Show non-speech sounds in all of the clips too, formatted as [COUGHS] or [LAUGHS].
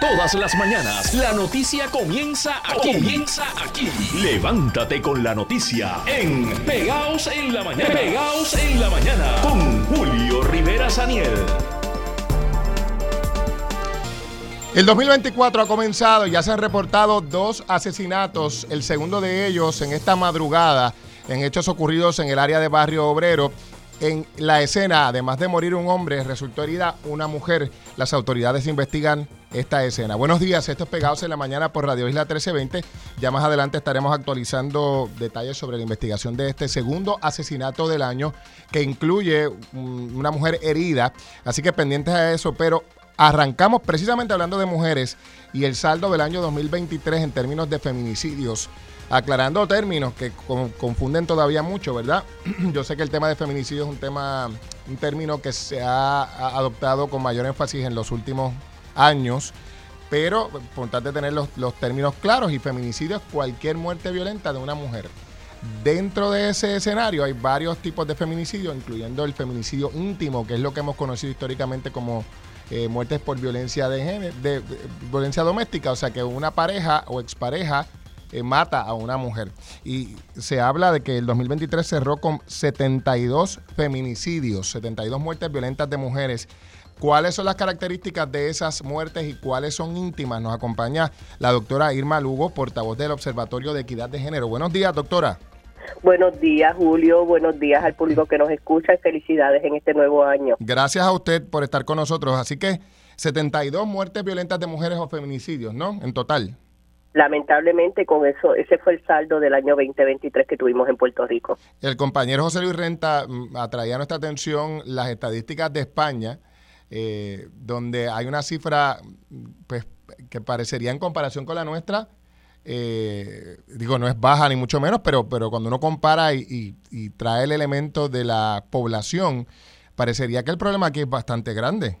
Todas las mañanas la noticia comienza aquí. Comienza aquí. Levántate con la noticia en Pegaos en la mañana. Pegaos en la mañana con Julio Rivera Saniel. El 2024 ha comenzado y ya se han reportado dos asesinatos, el segundo de ellos en esta madrugada, en hechos ocurridos en el área de Barrio Obrero. En la escena, además de morir un hombre, resultó herida una mujer. Las autoridades investigan esta escena. Buenos días, esto es Pegados en la Mañana por Radio Isla 1320. Ya más adelante estaremos actualizando detalles sobre la investigación de este segundo asesinato del año que incluye una mujer herida. Así que pendientes a eso, pero arrancamos precisamente hablando de mujeres y el saldo del año 2023 en términos de feminicidios aclarando términos que confunden todavía mucho, ¿verdad? [CLEARS THROAT] Yo sé que el tema de feminicidio es un tema, un término que se ha, adoptado con mayor énfasis en los últimos años, pero importante tener los, los términos claros y feminicidio es cualquier muerte violenta de una mujer. Dentro de ese escenario hay varios tipos de feminicidio, incluyendo el feminicidio íntimo, que es lo que hemos conocido históricamente como eh, muertes por violencia de, género, de, violencia doméstica, o sea que una pareja o expareja eh, mata a una mujer. Y se habla de que el 2023 cerró con 72 feminicidios, 72 muertes violentas de mujeres. ¿Cuáles son las características de esas muertes y cuáles son íntimas? Nos acompaña la doctora Irma Lugo, portavoz del Observatorio de Equidad de Género. Buenos días, doctora. Buenos días, Julio. Buenos días al público que nos escucha y felicidades en este nuevo año. Gracias a usted por estar con nosotros. Así que 72 muertes violentas de mujeres o feminicidios, ¿no? En total lamentablemente con eso ese fue el saldo del año 2023 que tuvimos en Puerto Rico. El compañero José Luis Renta mm, atraía nuestra atención las estadísticas de España, eh, donde hay una cifra pues, que parecería en comparación con la nuestra, eh, digo, no es baja ni mucho menos, pero, pero cuando uno compara y, y trae el elemento de la población, parecería que el problema aquí es bastante grande.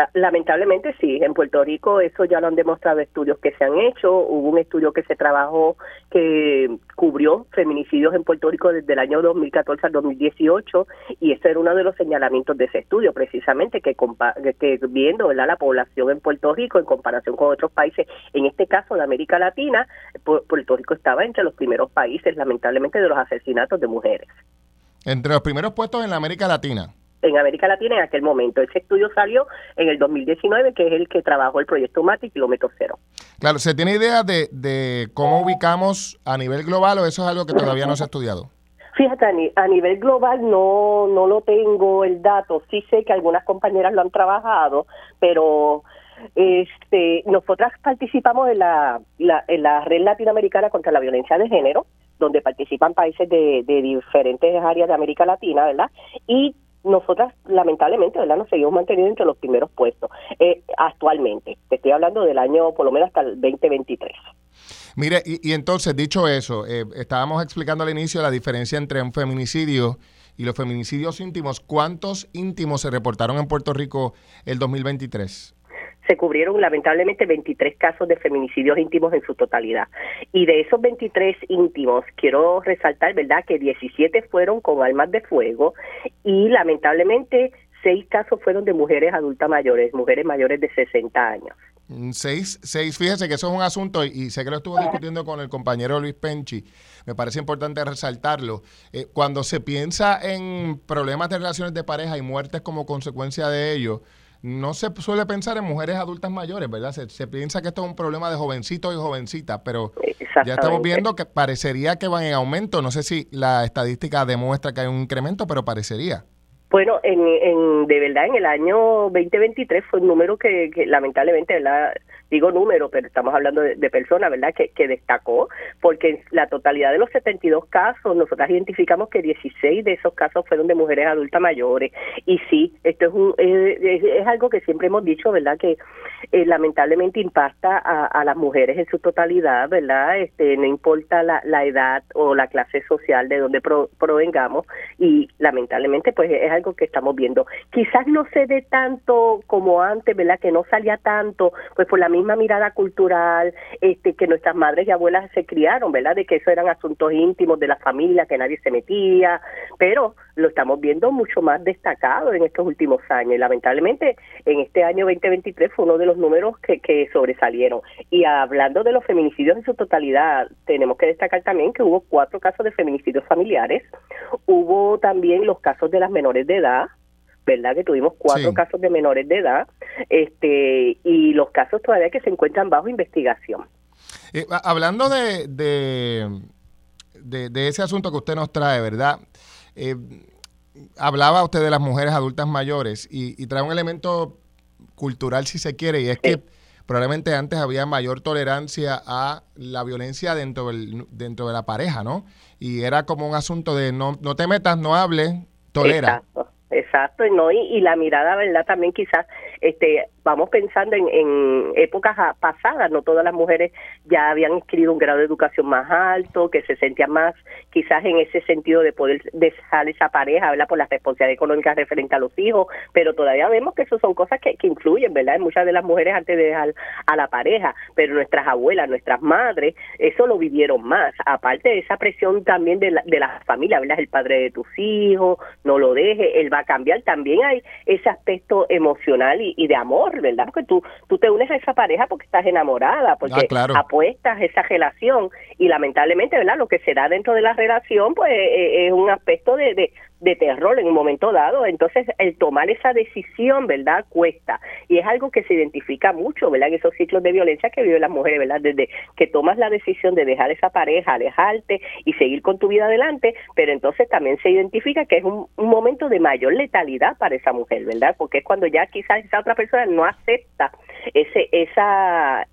Ah, lamentablemente sí, en Puerto Rico eso ya lo han demostrado estudios que se han hecho. Hubo un estudio que se trabajó que cubrió feminicidios en Puerto Rico desde el año 2014 al 2018 y ese era uno de los señalamientos de ese estudio, precisamente que, que viendo ¿verdad? la población en Puerto Rico en comparación con otros países, en este caso de América Latina, Puerto Rico estaba entre los primeros países, lamentablemente, de los asesinatos de mujeres. Entre los primeros puestos en la América Latina en América Latina en aquel momento. Ese estudio salió en el 2019, que es el que trabajó el proyecto MATI Kilómetro Cero. Claro, ¿se tiene idea de, de cómo ubicamos a nivel global o eso es algo que todavía no se ha estudiado? Fíjate, a nivel global no, no lo tengo el dato. Sí sé que algunas compañeras lo han trabajado, pero este, nosotras participamos en la, en la red latinoamericana contra la violencia de género, donde participan países de, de diferentes áreas de América Latina, ¿verdad? Y nosotras lamentablemente verdad nos seguimos manteniendo entre los primeros puestos eh, actualmente. Te estoy hablando del año por lo menos hasta el 2023 mire y, entonces dicho eso eh, estábamos explicando al inicio la diferencia entre un feminicidio y los feminicidios íntimos. Cuántos íntimos se reportaron en Puerto Rico el 2023 se cubrieron lamentablemente 23 casos de feminicidios íntimos en su totalidad. Y de esos 23 íntimos, quiero resaltar, ¿verdad?, que 17 fueron con armas de fuego y lamentablemente seis casos fueron de mujeres adultas mayores, mujeres mayores de 60 años. Mm, seis, seis, fíjese que eso es un asunto y sé que lo estuvo discutiendo con el compañero Luis Penchi, me parece importante resaltarlo. Eh, cuando se piensa en problemas de relaciones de pareja y muertes como consecuencia de ello, no se suele pensar en mujeres adultas mayores, ¿verdad? Se, piensa que esto es un problema de jovencitos y jovencitas, pero ya estamos viendo que parecería que van en aumento. No sé si la estadística demuestra que hay un incremento, pero parecería. Bueno, en, en, de verdad, en el año 2023 fue un número que, que lamentablemente, ¿verdad? Digo número, pero estamos hablando de, personas, ¿verdad?, que, destacó, porque la totalidad de los 72 casos, nosotras identificamos que 16 de esos casos fueron de mujeres adultas mayores. Y sí, esto es, un, es, algo que siempre hemos dicho, ¿verdad?, que eh, lamentablemente impacta a, a, las mujeres en su totalidad, ¿verdad?, este no importa la, la edad o la clase social de donde provengamos, y lamentablemente, pues es algo que estamos viendo. Quizás no se dé tanto como antes, ¿verdad?, que no salía tanto, pues por la misma misma mirada cultural este que nuestras madres y abuelas se criaron, ¿verdad? De que eso eran asuntos íntimos de la familia, que nadie se metía, pero lo estamos viendo mucho más destacado en estos últimos años. Y lamentablemente, en este año 2023 fue uno de los números que, que sobresalieron. Y hablando de los feminicidios en su totalidad, tenemos que destacar también que hubo cuatro casos de feminicidios familiares, hubo también los casos de las menores de edad, ¿verdad? Que tuvimos cuatro casos de menores de edad, este, y los casos todavía que se encuentran bajo investigación. Eh, hablando de, de, de, ese asunto que usted nos trae, ¿verdad? Eh, hablaba usted de las mujeres adultas mayores y, trae un elemento cultural, si se quiere, y es que probablemente antes había mayor tolerancia a la violencia dentro, del, dentro de la pareja, ¿no? Y era como un asunto de no, no te metas, no hables, tolera. Exacto, y no y, la mirada, ¿verdad? También quizás este vamos pensando en, en, épocas pasadas, no todas las mujeres ya habían adquirido un grado de educación más alto, que se sentían más quizás en ese sentido de poder dejar esa pareja, ¿verdad? Por las responsabilidades económicas referente a los hijos, pero todavía vemos que eso son cosas que, que influyen, ¿verdad? En muchas de las mujeres antes de dejar a la pareja, pero nuestras abuelas, nuestras madres, eso lo vivieron más, aparte de esa presión también de la, de la familia, ¿verdad? El padre de tus hijos, no lo deje, él va a cambiar, también hay ese aspecto emocional y, de amor, ¿verdad? Porque tú, tú te unes a esa pareja porque estás enamorada, porque ah, apuestas esa relación y lamentablemente, ¿verdad? Lo que se da dentro de la relación, pues eh, eh, es un aspecto de, de, de terror en un momento dado. Entonces, el tomar esa decisión, ¿verdad? Cuesta. Y es algo que se identifica mucho, ¿verdad? En esos ciclos de violencia que viven las mujeres, ¿verdad? Desde que tomas la decisión de dejar esa pareja, alejarte y seguir con tu vida adelante, pero entonces también se identifica que es un, un momento de mayor letalidad para esa mujer, ¿verdad? Porque es cuando ya quizás esa otra persona no acepta ese esa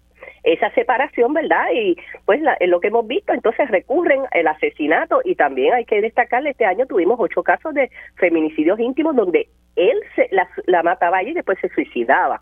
esa separación, ¿verdad? Y pues lo que hemos visto, entonces recurren el asesinato y también hay que destacarle, este año tuvimos ocho casos de feminicidios íntimos donde él se, la, la mataba y después se suicidaba.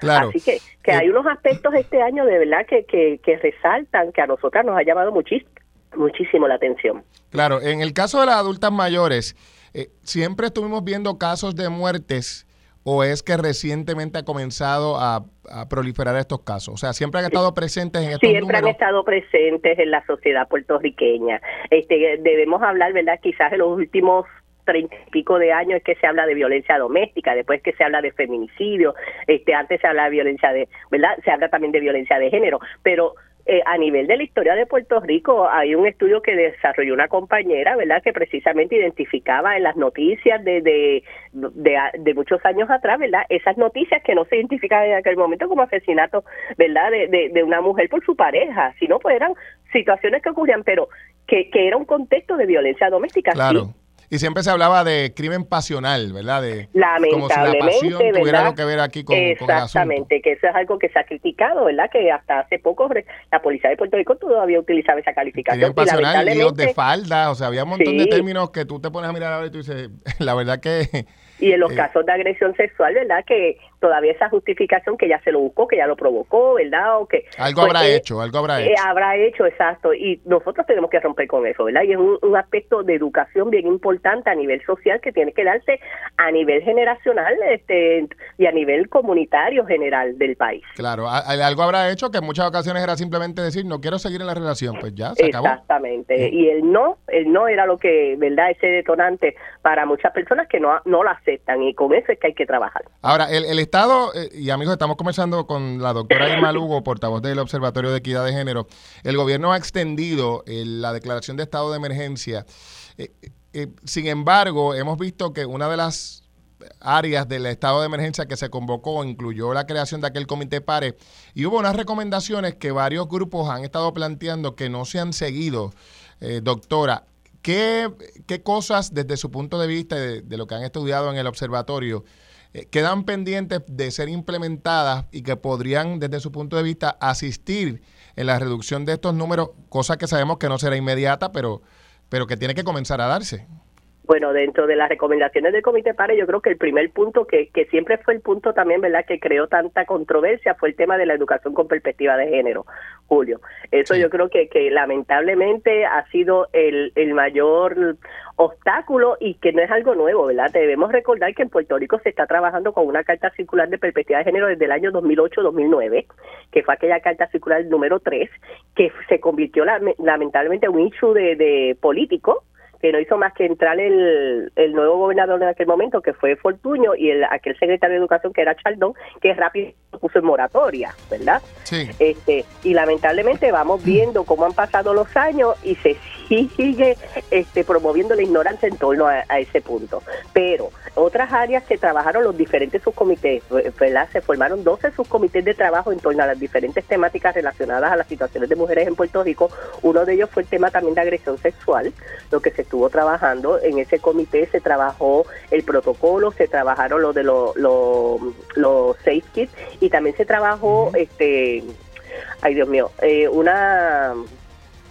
Claro. Así que, que hay unos aspectos este año de verdad que, que, que resaltan, que a nosotras nos ha llamado muchísimo muchísimo la atención. Claro, en el caso de las adultas mayores, eh, siempre estuvimos viendo casos de muertes o es que recientemente ha comenzado a, proliferar estos casos? O sea, siempre han estado presentes en estos Siempre han estado presentes en la sociedad puertorriqueña. Este, debemos hablar, ¿verdad? Quizás en los últimos treinta y pico de años es que se habla de violencia doméstica, después que se habla de feminicidio, este, antes se habla de violencia de, ¿verdad? Se habla también de violencia de género, pero eh, a nivel de la historia de Puerto Rico hay un estudio que desarrolló una compañera, ¿verdad? Que precisamente identificaba en las noticias de, de, de, muchos años atrás, ¿verdad? Esas noticias que no se identificaban en aquel momento como asesinato, ¿verdad? De, de, una mujer por su pareja, sino pues eran situaciones que ocurrían, pero que, que era un contexto de violencia doméstica. Claro. Y siempre se hablaba de crimen pasional, ¿verdad? De, Lamentablemente, como si la pasión tuviera algo que ver aquí con, Exactamente, que eso es algo que se ha criticado, ¿verdad? Que hasta hace poco la policía de Puerto Rico todavía utilizaba esa calificación. Crimen pasional, líos de falda, o sea, había un montón de términos que tú te pones a mirar ahora y tú dices, [LAUGHS] la verdad que... Y en los eh, casos de agresión sexual, ¿verdad? Que todavía esa justificación que ya se lo buscó, que ya lo provocó, ¿verdad? O que algo habrá pues, hecho, algo habrá eh, hecho. habrá hecho, exacto. Y nosotros tenemos que romper con eso, ¿verdad? Y es un, aspecto de educación bien importante a nivel social que tiene que darse a nivel generacional este y a nivel comunitario general del país. Claro, algo habrá hecho que en muchas ocasiones era simplemente decir, no quiero seguir en la relación, pues ya, se acabó. Exactamente. Y el no, el no era lo que, ¿verdad? Ese detonante para muchas personas que no, no lo aceptan y con eso es que hay que trabajar. Ahora, el, el Estado, eh, y amigos, estamos conversando con la doctora Irma Lugo, portavoz del Observatorio de Equidad de Género. El gobierno ha extendido eh, la declaración de estado de emergencia. Eh, sin embargo, hemos visto que una de las áreas del estado de emergencia que se convocó incluyó la creación de aquel comité PARE y hubo unas recomendaciones que varios grupos han estado planteando que no se han seguido. doctora, ¿qué, ¿qué, cosas desde su punto de vista de, de, lo que han estudiado en el observatorio eh, quedan pendientes de ser implementadas y que podrían, desde su punto de vista, asistir en la reducción de estos números, cosa que sabemos que no será inmediata, pero, pero que tiene que comenzar a darse. Bueno, dentro de las recomendaciones del Comité PARE, yo creo que el primer punto, que, que siempre fue el punto también, ¿verdad?, que creó tanta controversia, fue el tema de la educación con perspectiva de género, Julio. Eso yo creo que, que lamentablemente ha sido el, el mayor obstáculo y que no es algo nuevo, ¿verdad? Debemos recordar que en Puerto Rico se está trabajando con una carta circular de perspectiva de género desde el año 2008-2009, que fue aquella carta circular número 3, que se convirtió lamentablemente en un issue de, de político, que no hizo más que entrar el, el nuevo gobernador en aquel momento, que fue Fortuño, y el aquel secretario de Educación, que era Chaldón, que rápido puso en moratoria, ¿verdad? Sí. Este, y lamentablemente vamos viendo cómo han pasado los años y se sigue este, promoviendo la ignorancia en torno a, ese punto. Pero otras áreas que trabajaron los diferentes subcomités, ¿verdad? Se formaron 12 subcomités de trabajo en torno a las diferentes temáticas relacionadas a las situaciones de mujeres en Puerto Rico. Uno de ellos fue el tema también de agresión sexual, lo que se estuvo trabajando. En ese comité se trabajó el protocolo, se trabajaron lo de los los safe kits y también se trabajó, este, ay Dios mío, eh, una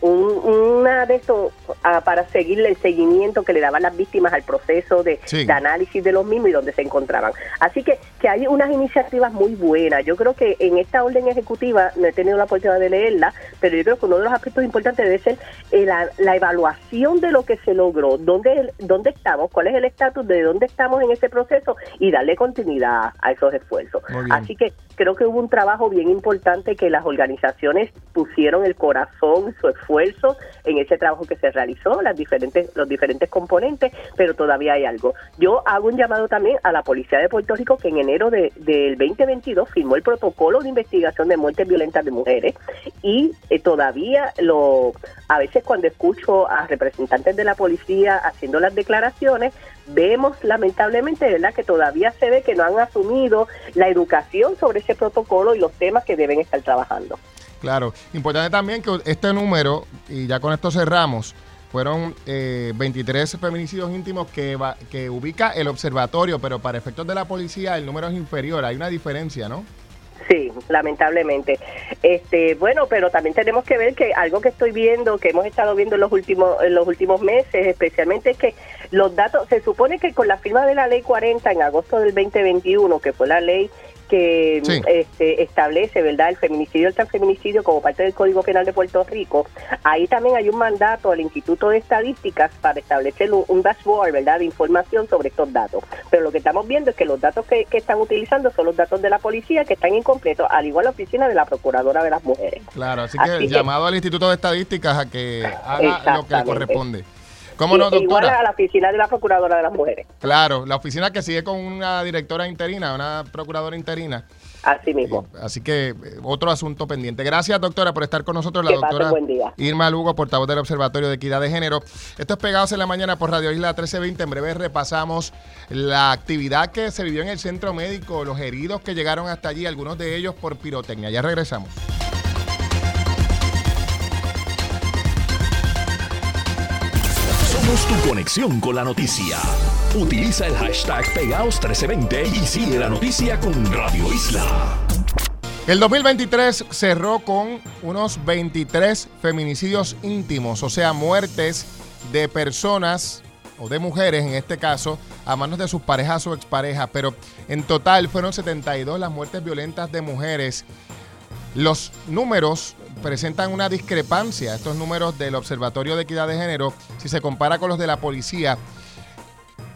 un, una de esto ah, para seguirle el seguimiento que le daban las víctimas al proceso de, análisis de los mismos y donde se encontraban. Así que, que hay unas iniciativas muy buenas. Yo creo que en esta orden ejecutiva, no he tenido la oportunidad de leerla, pero yo creo que uno de los aspectos importantes debe ser eh, la, evaluación de lo que se logró, dónde, dónde estamos, cuál es el estatus de dónde estamos en ese proceso y darle continuidad a esos esfuerzos. Así que creo que hubo un trabajo bien importante que las organizaciones pusieron el corazón, su esfuerzo esfuerzo en ese trabajo que se realizó, las diferentes, los diferentes componentes, pero todavía hay algo. Yo hago un llamado también a la Policía de Puerto Rico que en enero de, del 2022 firmó el protocolo de investigación de muertes violentas de mujeres y eh, todavía lo a veces cuando escucho a representantes de la policía haciendo las declaraciones vemos lamentablemente verdad que todavía se ve que no han asumido la educación sobre ese protocolo y los temas que deben estar trabajando. Claro, importante también que este número, y ya con esto cerramos, fueron eh, 23 feminicidios íntimos que, que ubica el observatorio, pero para efectos de la policía el número es inferior, hay una diferencia, ¿no? Sí, lamentablemente. Este, bueno, pero también tenemos que ver que algo que estoy viendo, que hemos estado viendo en los últimos en los últimos meses, especialmente es que los datos se supone que con la firma de la ley 40 en agosto del 2021, que fue la ley que este, establece, ¿verdad?, el feminicidio el transfeminicidio como parte del Código Penal de Puerto Rico. Ahí también hay un mandato al Instituto de Estadísticas para establecer un, dashboard, ¿verdad?, de información sobre estos datos. Pero lo que estamos viendo es que los datos que, están utilizando son los datos de la policía que están incompletos, al igual la oficina de la Procuradora de las Mujeres. Claro, así que llamado al Instituto de Estadísticas a que haga lo que le corresponde. ¿Cómo no, doctora? Igual a la oficina de la Procuradora de las Mujeres. Claro, la oficina que sigue con una directora interina, una procuradora interina. Así mismo. Eh, así que eh, otro asunto pendiente. Gracias, doctora, por estar con nosotros. La doctora Irma Lugo, portavoz del Observatorio de Equidad de Género. Esto es Pegados en la Mañana por Radio Isla 1320. En breve repasamos la actividad que se vivió en el centro médico, los heridos que llegaron hasta allí, algunos de ellos por pirotecnia. Ya regresamos. Tu conexión con la noticia. Utiliza el hashtag Pegaos1320 y sigue la noticia con Radio Isla. El 2023 cerró con unos 23 feminicidios íntimos, o sea, muertes de personas o de mujeres en este caso, a manos de sus parejas o exparejas, pero en total fueron 72 las muertes violentas de mujeres. Los números presentan una discrepancia, estos números del Observatorio de Equidad de Género, si se compara con los de la policía,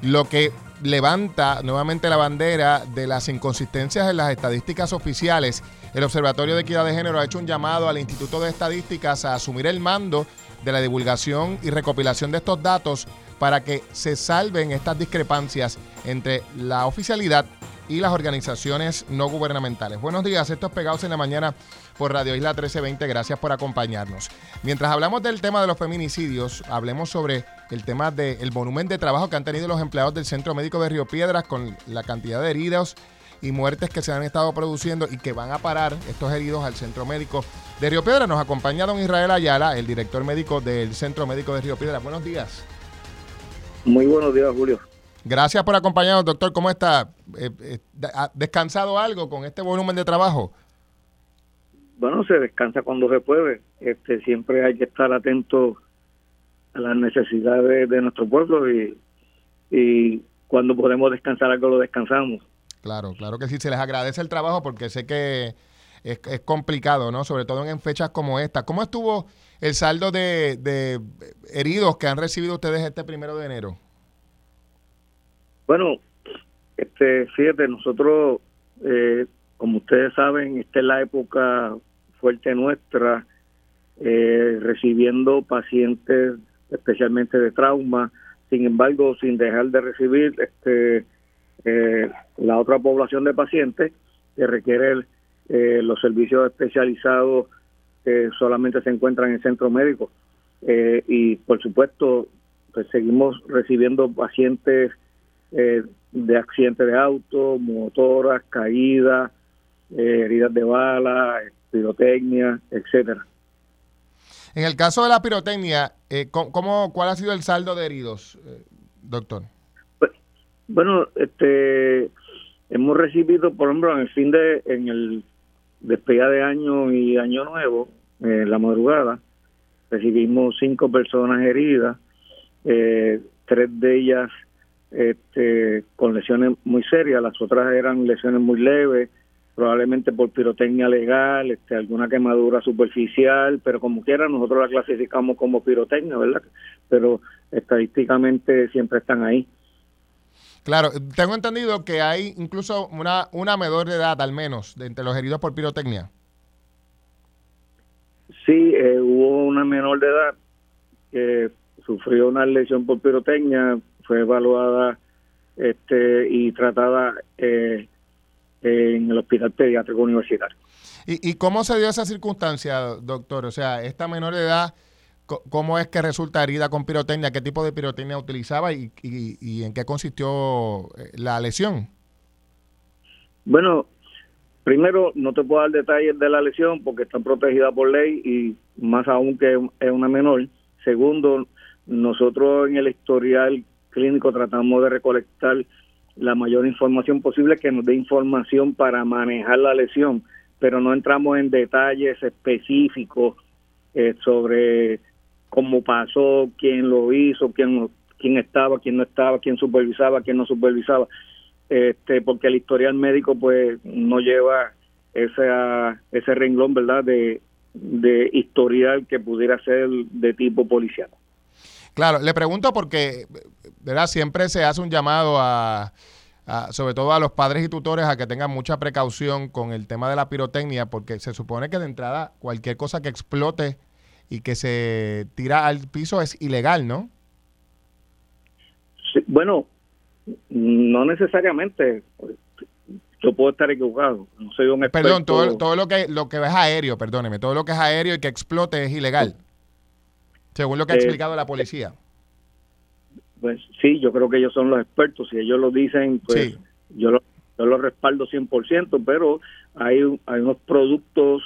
lo que levanta nuevamente la bandera de las inconsistencias en las estadísticas oficiales. El Observatorio de Equidad de Género ha hecho un llamado al Instituto de Estadísticas a asumir el mando de la divulgación y recopilación de estos datos para que se salven estas discrepancias entre la oficialidad y las organizaciones no gubernamentales. Buenos días, estos Pegados en la Mañana por Radio Isla 1320. Gracias por acompañarnos. Mientras hablamos del tema de los feminicidios, hablemos sobre el tema del volumen de trabajo que han tenido los empleados del Centro Médico de Río Piedras con la cantidad de heridos y muertes que se han estado produciendo y que van a parar estos heridos al Centro Médico de Río Piedras. Nos acompaña don Israel Ayala, el director médico del Centro Médico de Río Piedras. Buenos días. Muy buenos días, Julio. Gracias por acompañarnos, doctor. ¿Cómo está? Eh, eh, ¿Ha descansado algo con este volumen de trabajo? Bueno, se descansa cuando se puede. Este, siempre hay que estar atento a las necesidades de nuestro pueblo y, y cuando podemos descansar algo lo descansamos. Claro, claro que sí, se les agradece el trabajo porque sé que es, complicado, ¿no? Sobre todo en fechas como esta. ¿Cómo estuvo el saldo de, de heridos que han recibido ustedes este primero de enero? Bueno, este, fíjate, nosotros, eh, como ustedes saben, esta es la época fuerte nuestra, eh, recibiendo pacientes especialmente de trauma, sin embargo, sin dejar de recibir este, eh, la otra población de pacientes que requiere eh, los servicios especializados que solamente se encuentran en el centro médico. Eh, y por supuesto, pues seguimos recibiendo pacientes de accidentes de auto, motoras, caídas, heridas de bala, pirotecnia, etcétera. En el caso de la pirotecnia, eh, ¿cómo, ¿cuál ha sido el saldo de heridos, eh, doctor? Pues, bueno, este, hemos recibido, por ejemplo, en el fin de, en el despedida de año y año nuevo, en la madrugada, recibimos cinco personas heridas, eh, tres de ellas este, con lesiones muy serias, las otras eran lesiones muy leves, probablemente por pirotecnia legal, este, alguna quemadura superficial, pero como quiera nosotros la clasificamos como pirotecnia, ¿verdad? Pero estadísticamente siempre están ahí. Claro, tengo entendido que hay incluso una, una menor de edad al menos de entre los heridos por pirotecnia. Sí, eh, hubo una menor de edad que sufrió una lesión por pirotecnia, fue evaluada este, y tratada eh, en el Hospital Pediátrico Universitario. ¿Y, ¿Y cómo se dio esa circunstancia, doctor? O sea, esta menor de edad, ¿cómo es que resulta herida con pirotecnia? ¿Qué tipo de pirotecnia utilizaba y, y, en qué consistió eh, la lesión? Bueno, primero no te puedo dar detalles de la lesión porque está protegida por ley y más aún que es una menor. Segundo, nosotros en el historial clínico tratamos de recolectar la mayor información posible que nos dé información para manejar la lesión, pero no entramos en detalles específicos eh, sobre cómo pasó, quién lo hizo, quién, quién estaba, quién no estaba, quién supervisaba, quién no supervisaba, este, porque el historial médico pues no lleva ese, ese renglón, ¿verdad?, de, de historial que pudiera ser de tipo policial. Claro, le pregunto porque, ¿verdad? Siempre se hace un llamado a, sobre todo a los padres y tutores, a que tengan mucha precaución con el tema de la pirotecnia, porque se supone que de entrada cualquier cosa que explote y que se tira al piso es ilegal, ¿no? bueno, no necesariamente. Yo puedo estar equivocado. No soy un experto. Perdón, todo, todo lo que lo que es aéreo, perdóneme, todo lo que es aéreo y que explote es ilegal. Según lo que ha eh, explicado la policía. Pues sí, yo creo que ellos son los expertos. Si ellos lo dicen, pues yo, lo, yo lo respaldo 100%, pero hay, hay unos productos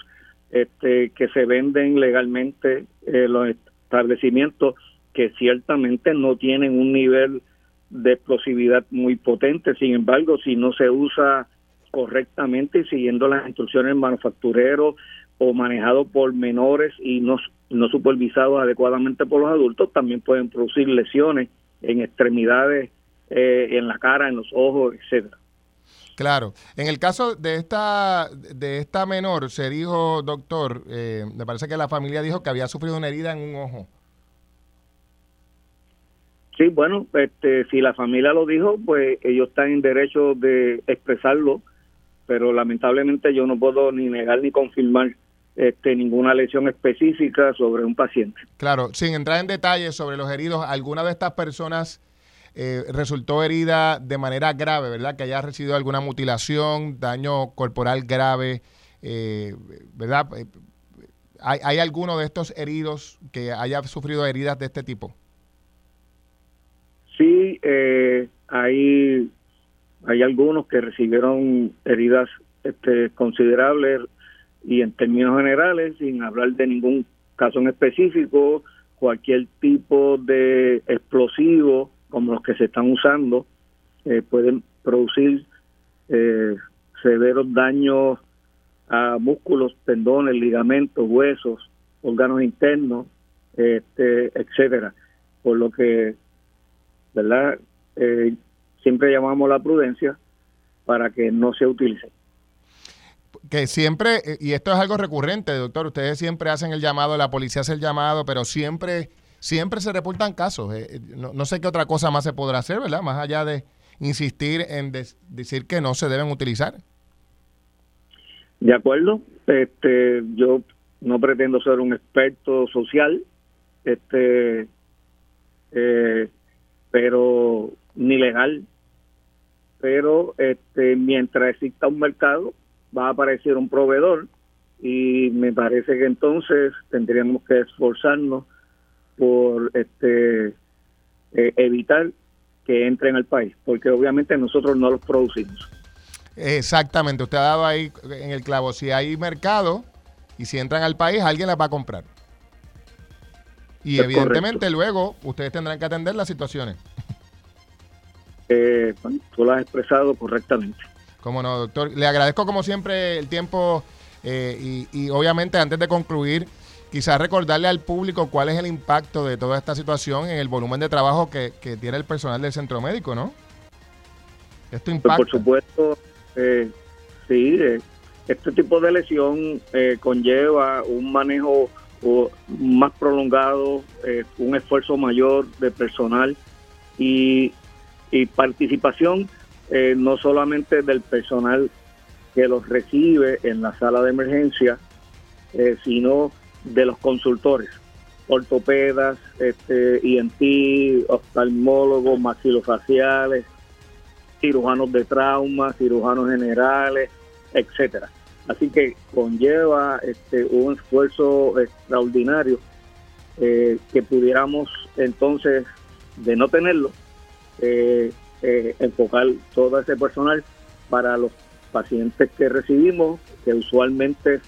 este, que se venden legalmente en los establecimientos que ciertamente no tienen un nivel de explosividad muy potente. Sin embargo, si no se usa correctamente y siguiendo las instrucciones del manufacturero o manejado por menores y no, no supervisados adecuadamente por los adultos, también pueden producir lesiones en extremidades, eh, en la cara, en los ojos, etcétera. Claro. En el caso de esta de esta menor, se dijo, doctor, eh, me parece que la familia dijo que había sufrido una herida en un ojo. Sí, bueno, este, si la familia lo dijo, pues ellos están en derecho de expresarlo, pero lamentablemente yo no puedo ni negar ni confirmar este, ninguna lesión específica sobre un paciente. Claro, sin entrar en detalles sobre los heridos, ¿alguna de estas personas eh, resultó herida de manera grave, verdad? Que haya recibido alguna mutilación, daño corporal grave, eh, ¿verdad? Eh, ¿Hay, ¿Hay alguno de estos heridos que haya sufrido heridas de este tipo? Sí, hay, hay algunos que recibieron heridas este, considerables y en términos generales, sin hablar de ningún caso en específico, cualquier tipo de explosivo como los que se están usando eh, pueden producir eh, severos daños a músculos, tendones, ligamentos, huesos, órganos internos, este, etcétera. Por lo que, ¿verdad? eh, siempre llamamos la prudencia para que no se utilice. Que siempre, eh, y esto es algo recurrente, doctor, ustedes siempre hacen el llamado, la policía hace el llamado, pero siempre, siempre se reportan casos. Eh, no, sé qué otra cosa más se podrá hacer, ¿verdad? Más allá de insistir en decir que no se deben utilizar. De acuerdo, este, yo no pretendo ser un experto social, este, eh, pero ni legal, pero este, mientras exista un mercado va a aparecer un proveedor y me parece que entonces tendríamos que esforzarnos por este eh, evitar que entren al país, porque obviamente nosotros no los producimos. Exactamente, usted ha dado ahí en el clavo, si hay mercado y si entran al país, alguien las va a comprar. Y evidentemente luego ustedes tendrán que atender las situaciones. Eh, tú lo has expresado correctamente. Cómo no, doctor. Le agradezco como siempre el tiempo eh, y, obviamente antes de concluir, quizás recordarle al público cuál es el impacto de toda esta situación en el volumen de trabajo que, tiene el personal del centro médico, ¿no? Esto impacta. por supuesto, eh, sí, eh, este tipo de lesión eh, conlleva un manejo más prolongado, un esfuerzo mayor de personal y, y participación no solamente del personal que los recibe en la sala de emergencia, sino de los consultores, ortopedas, este, INT, oftalmólogos, maxilofaciales, cirujanos de trauma, cirujanos generales, etcétera. Así que conlleva este, un esfuerzo extraordinario eh, que pudiéramos entonces, de no tenerlo, eh, eh, enfocar todo ese personal para los pacientes que recibimos, que usualmente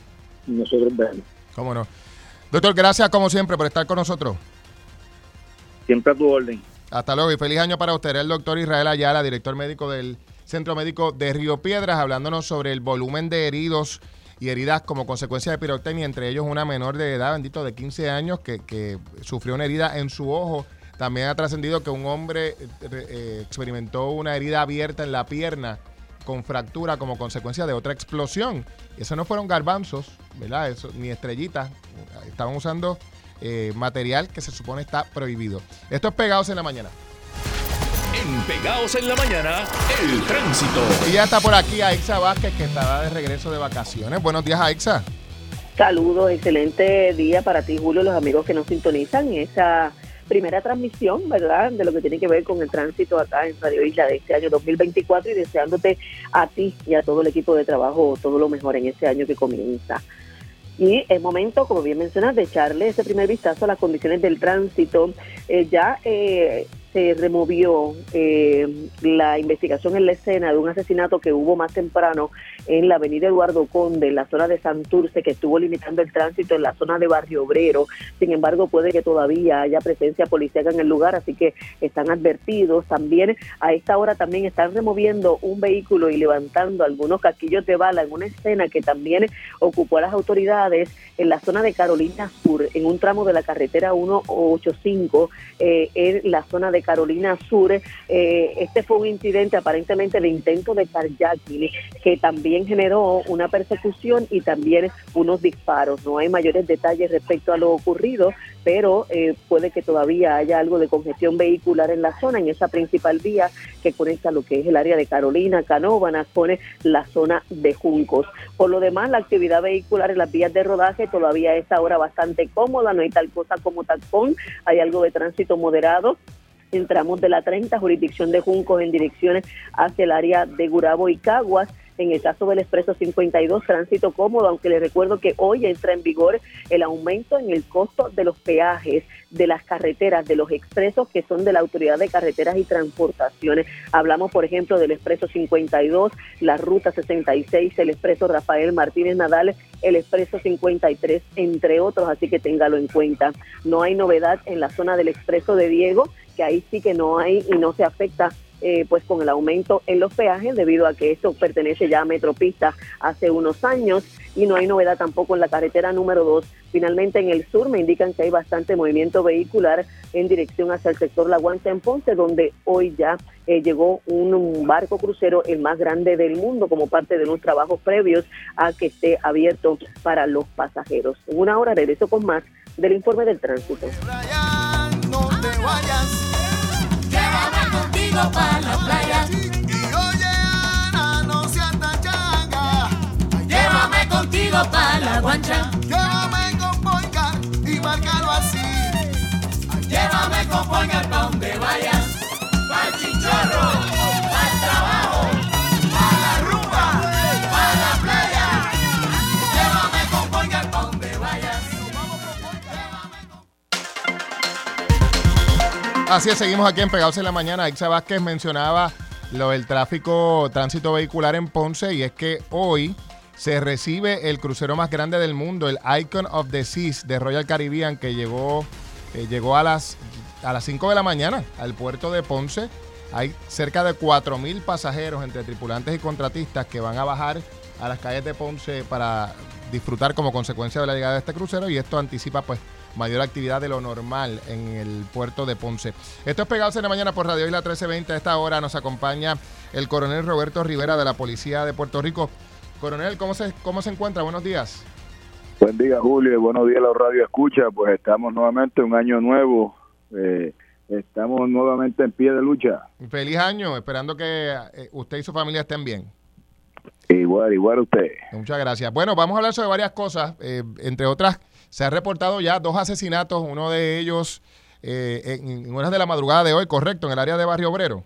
nosotros vemos. ¿Cómo no? Doctor, gracias como siempre por estar con nosotros. Siempre a tu orden. Hasta luego y feliz año para usted. El doctor Israel Ayala, director médico del Centro Médico de Río Piedras, hablándonos sobre el volumen de heridos y heridas como consecuencia de pirotecnia, entre ellos una menor de edad, bendito, de 15 años, que, sufrió una herida en su ojo. También ha trascendido que un hombre eh, eh, experimentó una herida abierta en la pierna con fractura como consecuencia de otra explosión. Eso no fueron garbanzos, ¿verdad? Eso, ni estrellitas. Estaban usando eh, material que se supone está prohibido. Esto es Pegados en la Mañana. En Pegados en la Mañana, el tránsito. Y ya está por aquí Aixa Vázquez, que estará de regreso de vacaciones. Buenos días, Aixa. Saludos, excelente día para ti, Julio, los amigos que nos sintonizan esa primera transmisión, ¿verdad?, de lo que tiene que ver con el tránsito acá en Radio Isla de este año 2024 y deseándote a ti y a todo el equipo de trabajo todo lo mejor en este año que comienza. Y es momento, como bien mencionas, de echarle ese primer vistazo a las condiciones del tránsito. Eh, ya eh, se removió eh, la investigación en la escena de un asesinato que hubo más temprano en la avenida Eduardo Conde, en la zona de Santurce, que estuvo limitando el tránsito en la zona de Barrio Obrero. Sin embargo, puede que todavía haya presencia policial en el lugar, así que están advertidos. También a esta hora también están removiendo un vehículo y levantando algunos casquillos de bala en una escena que también ocupó a las autoridades en la zona de Carolina Sur, en un tramo de la carretera 185, eh, en la zona de Carolina Sur. Eh, este fue un incidente aparentemente de intento de carjacking que también generó una persecución y también unos disparos. No hay mayores detalles respecto a lo ocurrido, pero eh, puede que todavía haya algo de congestión vehicular en la zona, en esa principal vía que conecta lo que es el área de Carolina, Canóvanas, pone la zona de Juncos. Por lo demás, la actividad vehicular en las vías de rodaje todavía es ahora bastante cómoda, no hay tal cosa como tacón, hay algo de tránsito moderado entramos de la 30, jurisdicción de Juncos en direcciones hacia el área de Gurabo y Caguas. En el caso del expreso 52, tránsito cómodo, aunque les recuerdo que hoy entra en vigor el aumento en el costo de los peajes de las carreteras, de los expresos que son de la Autoridad de Carreteras y Transportaciones. Hablamos, por ejemplo, del expreso 52, la ruta 66, el expreso Rafael Martínez Nadal, el expreso 53, entre otros, así que téngalo en cuenta. No hay novedad en la zona del expreso de Diego, que ahí sí que no hay y no se afecta eh, pues con el aumento en los peajes debido a que esto pertenece ya a Metropista hace unos años y no hay novedad tampoco en la carretera número 2. Finalmente en el sur me indican que hay bastante movimiento vehicular en dirección hacia el sector La Guancha en Ponce, donde hoy ya eh, llegó un, barco crucero, el más grande del mundo, como parte de unos trabajos previos a que esté abierto para los pasajeros. En una hora regreso con más del informe del tránsito. No te vayas, llévame contigo para la playa. Y oye, Ana, no seas tan changa. Llévame contigo para la guancha. Llévame con Boycar y márcalo así. Llévame con Boycar pa' donde vayas. Así es, seguimos aquí en Pegados en la Mañana. Ixa Vázquez mencionaba lo del tráfico, tránsito vehicular en Ponce y es que hoy se recibe el crucero más grande del mundo, el Icon of the Seas de Royal Caribbean que llegó, eh, llegó a las, a las 5 de la mañana al puerto de Ponce. Hay cerca de 4.000 pasajeros entre tripulantes y contratistas que van a bajar a las calles de Ponce para disfrutar como consecuencia de la llegada de este crucero y esto anticipa pues mayor actividad de lo normal en el puerto de Ponce. Esto es Pegados en la Mañana por Radio Isla 1320. A esta hora nos acompaña el coronel Roberto Rivera de la Policía de Puerto Rico. Coronel, ¿cómo se, cómo se encuentra? Buenos días. Buen día, Julio, y buenos días, la radio escucha. Pues estamos nuevamente un año nuevo. Eh, estamos nuevamente en pie de lucha. Feliz año, esperando que eh, usted y su familia estén bien. Igual, igual usted. Muchas gracias. Bueno, vamos a hablar sobre varias cosas, eh, entre otras, se han reportado ya dos asesinatos, uno de ellos eh, en, en horas de la madrugada de hoy, correcto, en el área de Barrio Obrero.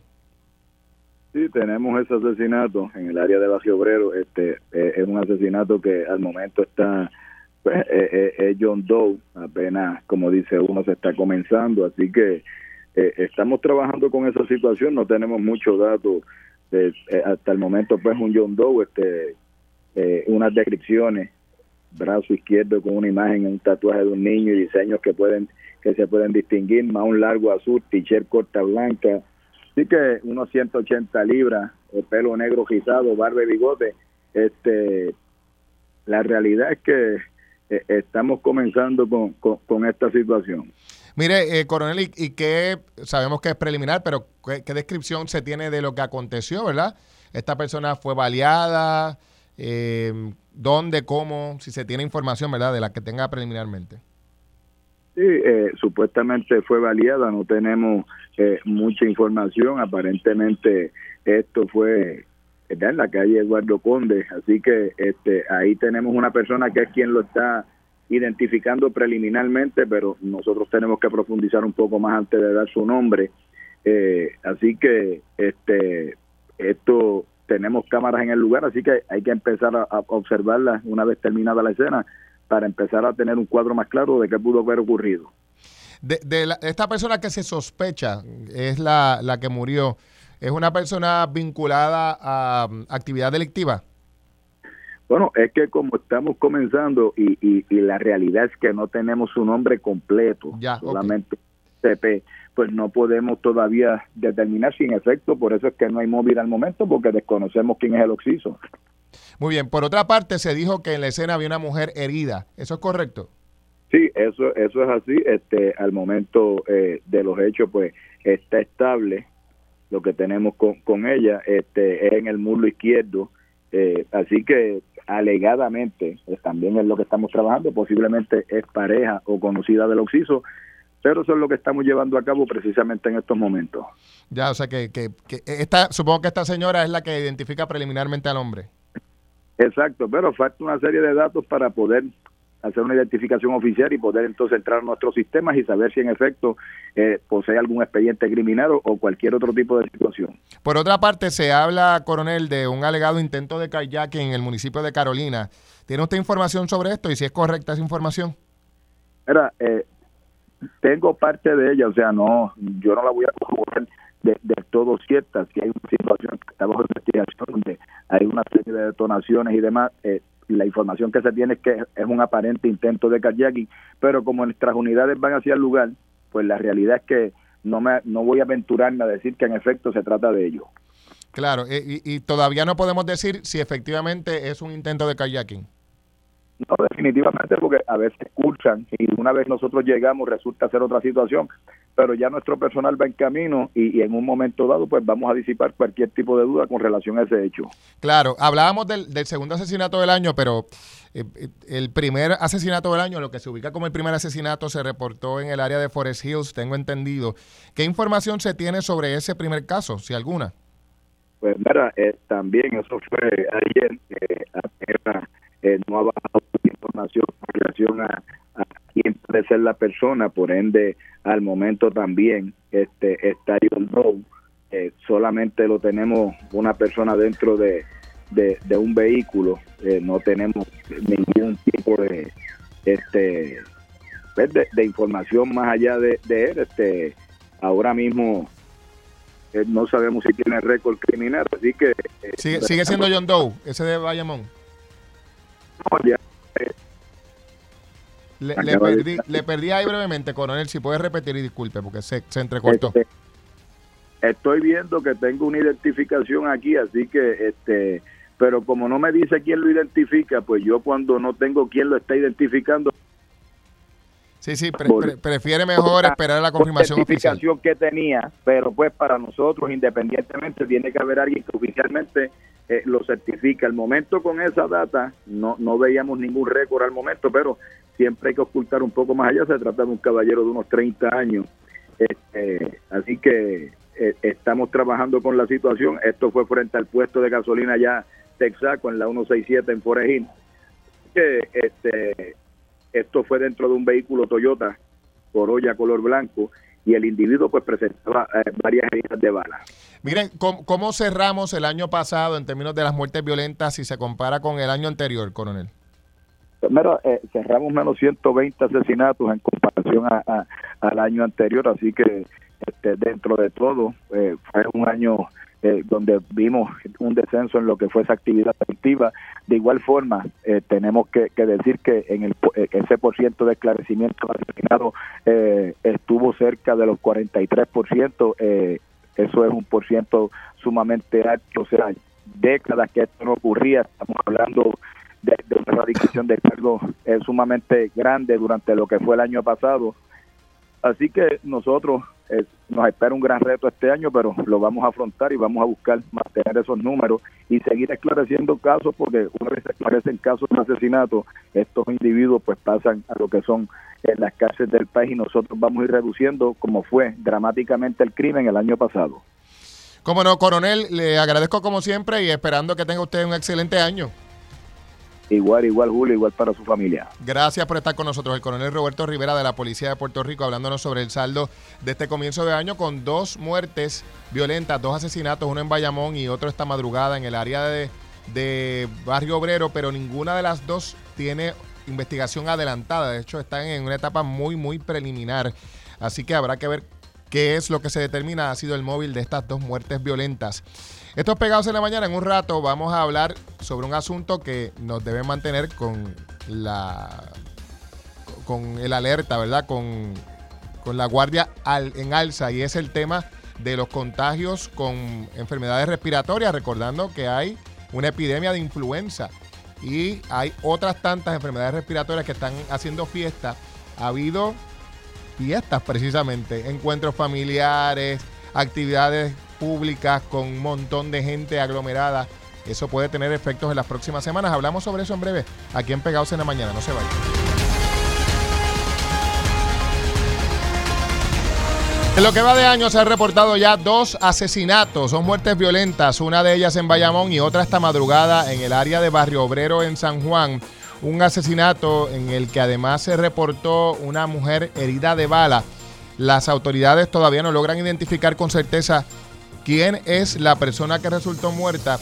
Sí, tenemos ese asesinato en el área de Barrio Obrero. Este eh, es un asesinato que al momento está pues, eh, eh, es John Doe, apenas como dice uno se está comenzando, así que eh, estamos trabajando con esa situación. No tenemos muchos datos de, eh, hasta el momento. Pues un John Doe, este, eh, unas descripciones, brazo izquierdo con una imagen, un tatuaje de un niño y diseños que pueden que se pueden distinguir, más un largo azul, t-shirt corta blanca, Así que unos 180 libras, el pelo negro rizado, barba y bigote. Este, la realidad es que eh, estamos comenzando con, con, esta situación. Mire, eh, coronel, ¿y, y qué, sabemos que es preliminar, pero ¿qué, qué descripción se tiene de lo que aconteció, verdad? Esta persona fue baleada, eh, dónde, cómo, si se tiene información, ¿verdad?, de la que tenga preliminarmente. Sí, eh, supuestamente fue baleada, no tenemos eh, mucha información, aparentemente esto fue en la calle Eduardo Conde, así que este ahí tenemos una persona que es quien lo está identificando preliminarmente, pero nosotros tenemos que profundizar un poco más antes de dar su nombre, eh, así que este esto tenemos cámaras en el lugar, así que hay que empezar a, a observarlas una vez terminada la escena para empezar a tener un cuadro más claro de qué pudo haber ocurrido. De, de la- esta persona que se sospecha es la, la que murió, ¿es una persona vinculada a um, actividad delictiva? Bueno, es que como estamos comenzando y, y, y la realidad es que no tenemos su nombre completo, Ya, solamente CP, pues no podemos todavía determinar sin efecto, por eso es que no hay móvil al momento, porque desconocemos quién es el occiso. Muy bien. Por otra parte, se dijo que en la escena había una mujer herida. ¿Eso es correcto? Sí, eso eso es así. Este, al momento eh, de los hechos, pues está estable. Lo que tenemos con, con ella este, es en el muslo izquierdo. Eh, así que alegadamente, pues, también es lo que estamos trabajando. Posiblemente es pareja o conocida del occiso, pero eso es lo que estamos llevando a cabo precisamente en estos momentos. Ya, o sea que, que, que esta, supongo que esta señora es la que identifica preliminarmente al hombre. Exacto, pero falta una serie de datos para poder hacer una identificación oficial y poder entonces entrar a nuestros sistemas y saber si en efecto eh, posee algún expediente criminal o, o cualquier otro tipo de situación. Por otra parte, se habla, coronel, de un alegado intento de kayaking en el municipio de Carolina. ¿Tiene usted información sobre esto y si es correcta esa información? Mira, eh, tengo parte de ella, o sea, no, yo no la voy a corroborar de, de todo cierta. Si hay una situación que está bajo investigación donde hay una serie de detonaciones y demás, eh, la información que se tiene es que es un aparente intento de kayaking, pero como nuestras unidades van hacia el lugar, pues la realidad es que no me no voy a aventurarme a decir que en efecto se trata de ello. Claro, y, y todavía no podemos decir si efectivamente es un intento de kayaking. No, definitivamente, porque a veces escuchan y una vez nosotros llegamos resulta ser otra situación, pero ya nuestro personal va en camino y, en un momento dado pues vamos a disipar cualquier tipo de duda con relación a ese hecho. Claro, hablábamos del, segundo asesinato del año, pero eh, eh, el primer asesinato del año, lo que se ubica como el primer asesinato, se reportó en el área de Forest Hills, tengo entendido. ¿Qué información se tiene sobre ese primer caso, si alguna? Pues mira, eh, también eso fue ayer, eh, no ha bajado información en relación a, quién puede ser la persona, por ende, al momento también este está John Doe, eh, solamente lo tenemos una persona dentro de, de, un vehículo, eh, no tenemos ningún tipo de este pues, de, información más allá de, él, este ahora mismo eh, no sabemos si tiene récord criminal, así que... sigue, sigue siendo John Doe, ese de Bayamón. Le, perdí, ahí brevemente, coronel, si puede repetir y disculpe, porque se, se entrecortó. Este, estoy viendo que tengo una identificación aquí, así que, este, pero como no me dice quién lo identifica, pues yo cuando no tengo quién lo está identificando. Sí, sí, prefiere mejor esperar la confirmación oficial. que tenía, pero pues para nosotros, independientemente, tiene que haber alguien que oficialmente eh, lo certifica. El momento con esa data no, no veíamos ningún récord al momento, pero siempre hay que ocultar un poco más allá. Se trata de un caballero de unos 30 años. Este, así que eh, estamos trabajando con la situación. Esto fue frente al puesto de gasolina ya Texaco en la 167 en Forest Que, este, esto fue dentro de un vehículo Toyota Corolla color blanco y el individuo pues presentaba eh, varias heridas de bala. Miren, ¿cómo, cerramos el año pasado en términos de las muertes violentas si se compara con el año anterior, coronel? Primero, eh, cerramos menos 120 asesinatos en comparación a, al año anterior, así que este, dentro de todo eh, fue un año eh, donde vimos un descenso en lo que fue esa actividad activa. De igual forma, eh, tenemos que, decir que en el, eh, ese por ciento de esclarecimiento asesinado estuvo cerca de los 43%, eh, eso es un por ciento sumamente alto, o sea, décadas que esto no ocurría, estamos hablando de, una erradicación de cargos sumamente grande durante lo que fue el año pasado. Así que nosotros eh, nos espera un gran reto este año, pero lo vamos a afrontar y vamos a buscar mantener esos números y seguir esclareciendo casos, porque una vez se esclarecen casos de asesinato, estos individuos pues pasan a lo que son en las cárceles del país y nosotros vamos a ir reduciendo, como fue dramáticamente el crimen el año pasado. Como no, coronel, le agradezco como siempre y esperando que tenga usted un excelente año. Igual, igual, Julio, igual para su familia. Gracias por estar con nosotros. El coronel Roberto Rivera de la Policía de Puerto Rico hablándonos sobre el saldo de este comienzo de año con dos muertes violentas, dos asesinatos, uno en Bayamón y otro esta madrugada en el área de, de Barrio Obrero, pero ninguna de las dos tiene investigación adelantada. De hecho, están en una etapa muy, muy preliminar. Así que habrá que ver qué es lo que se determina ha sido el móvil de estas dos muertes violentas. Estos pegados en la mañana, en un rato vamos a hablar sobre un asunto que nos debe mantener con la con el alerta, ¿verdad? Con, la guardia en alza y es el tema de los contagios con enfermedades respiratorias, recordando que hay una epidemia de influenza y hay otras tantas enfermedades respiratorias que están haciendo fiesta. Ha habido fiestas precisamente, encuentros familiares, actividades públicas con un montón de gente aglomerada. Eso puede tener efectos en las próximas semanas. Hablamos sobre eso en breve aquí en Pegados en la Mañana. No se vayan. En lo que va de año se han reportado ya dos asesinatos, son muertes violentas, una de ellas en Bayamón y otra esta madrugada en el área de Barrio Obrero en San Juan. Un asesinato en el que además se reportó una mujer herida de bala. Las autoridades todavía no logran identificar con certeza quién es la persona que resultó muerta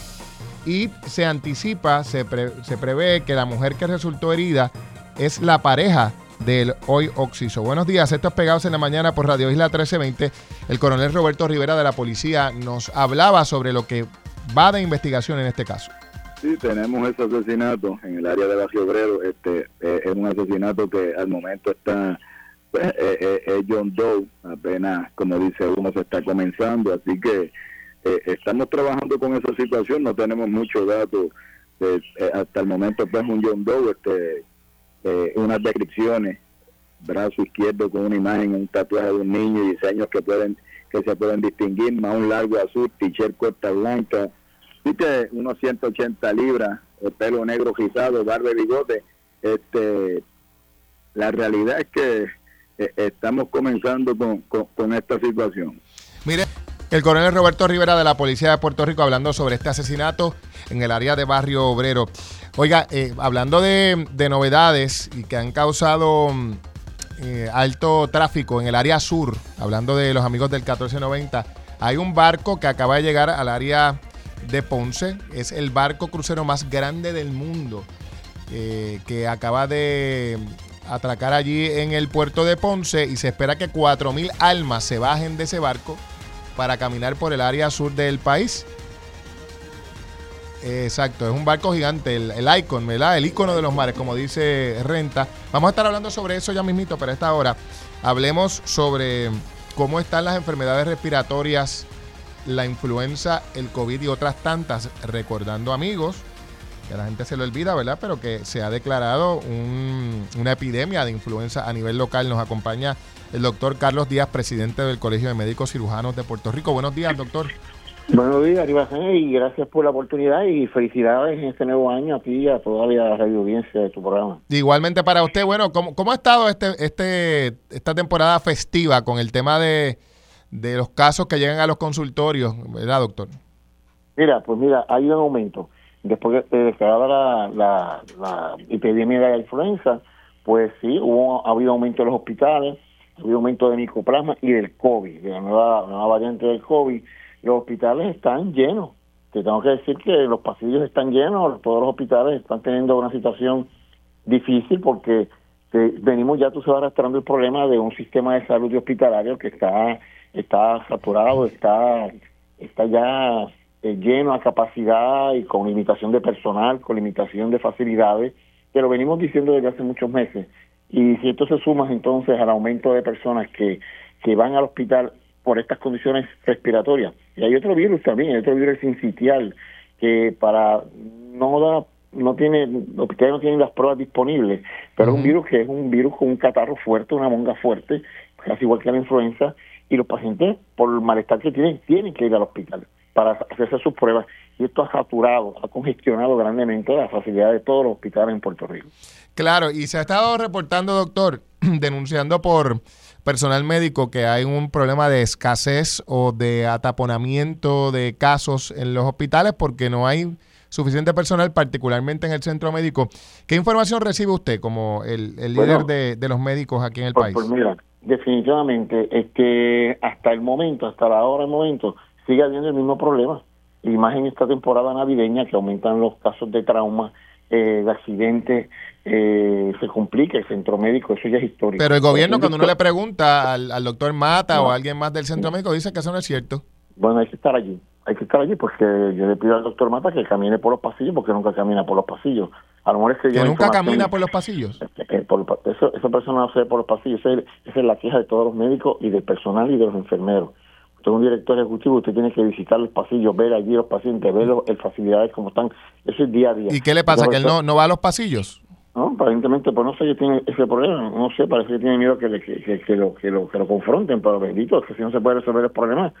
y se anticipa, se, se prevé que la mujer que resultó herida es la pareja del hoy Oxiso. Buenos días, estos pegados en la mañana por Radio Isla 1320. El coronel Roberto Rivera de la policía nos hablaba sobre lo que va de investigación en este caso. Sí, tenemos ese asesinato en el área de Barrio Obrero. Este, eh, es un asesinato que al momento está pues, eh, eh, eh, John Doe, apenas, como dice uno, se está comenzando, así que estamos trabajando con esa situación, no tenemos muchos datos, hasta el momento pues un John Doe, este, unas descripciones, brazo izquierdo con una imagen, un tatuaje de un niño y diseños que pueden que se pueden distinguir, más un largo azul, t-shirt corta blanca, viste, unos 180 libras, el pelo negro rizado, barba y bigote, este, la realidad es que eh, estamos comenzando con, esta situación. Mire, el coronel Roberto Rivera de la Policía de Puerto Rico hablando sobre este asesinato en el área de Barrio Obrero. Oiga, eh, hablando de, novedades y que han causado mm, eh, alto tráfico en el área sur, hablando de los amigos del 1490, hay un barco que acaba de llegar al área de Ponce. Es el barco crucero más grande del mundo que acaba de atracar allí en el puerto de Ponce y se espera que 4.000 almas se bajen de ese barco para caminar por el área sur del país. Exacto, es un barco gigante, el, el icon, ¿verdad? El icono de los mares, como dice Renta. Vamos a estar hablando sobre eso ya mismito, pero a esta hora hablemos sobre cómo están las enfermedades respiratorias, la influenza, el COVID y otras tantas, recordando amigos que la gente se lo olvida, ¿verdad? Pero que se ha declarado una epidemia de influenza a nivel local. Nos acompaña el doctor Carlos Díaz, presidente del Colegio de Médicos Cirujanos de Puerto Rico. Buenos días, doctor. Buenos días, y gracias por la oportunidad y felicidades en este nuevo año aquí y a toda la radio audiencia de tu programa. Igualmente para usted, bueno, ¿cómo, cómo ha estado este, este, esta temporada festiva con el tema de, de los casos que llegan a los consultorios, ¿verdad, doctor? Mira, pues mira, hay un aumento después de declarada la, la, epidemia de la influenza, pues sí, hubo, ha habido aumento de los hospitales, ha habido aumento de micoplasma y del COVID, de la nueva, nueva variante del COVID. Los hospitales están llenos. Te tengo que decir que los pasillos están llenos, todos los hospitales están teniendo una situación difícil porque venimos ya, tú se va arrastrando el problema de un sistema de salud hospitalario que está está saturado, está está ya eh, lleno a capacidad y con limitación de personal, con limitación de facilidades, que lo venimos diciendo desde hace muchos meses. Y si esto se suma entonces al aumento de personas que, que van al hospital por estas condiciones respiratorias, y hay otro virus también, hay otro virus sincitial, que para no da no tiene, los hospitales no tienen las pruebas disponibles, pero es un virus que es un virus con un catarro fuerte, una monga fuerte, casi igual que la influenza, y los pacientes, por el malestar que tienen, tienen que ir al hospital para hacerse sus pruebas y esto ha saturado, ha congestionado grandemente la facilidad de todos los hospitales en Puerto Rico. Claro, y se ha estado reportando, doctor, [CLEARS THROAT] denunciando por personal médico que hay un problema de escasez o de ataponamiento de casos en los hospitales porque no hay suficiente personal, particularmente en el centro médico. ¿Qué información recibe usted como el, líder de, los médicos aquí en el pues, país? Pues mira, definitivamente, que hasta el momento, hasta la hora del momento, sigue habiendo el mismo problema. Y más en esta temporada navideña que aumentan los casos de trauma, eh, de accidentes, eh, se complica el centro médico, eso ya es histórico. Pero el gobierno cuando uno le pregunta al, doctor Mata o a alguien más del centro médico dice que eso no es cierto. Bueno, hay que estar allí, hay que estar allí porque yo le pido al doctor Mata que camine por los pasillos porque nunca camina por los pasillos. A lo mejor es que, ¿Que nunca camina por los pasillos. Eh, esa persona no se ve por los pasillos, esa es la queja de todos los médicos y del personal y de los enfermeros usted es un director ejecutivo, usted tiene que visitar los pasillos, ver allí los pacientes, ver las facilidades como están. Eso es día a día. ¿Y qué le pasa? ¿Que él no, no va a los pasillos? No, aparentemente, pues no sé que tiene ese problema, no sé, parece que tiene miedo que, le, que, que, lo, que, lo, que lo confronten, pero bendito, que si no se puede resolver el problema,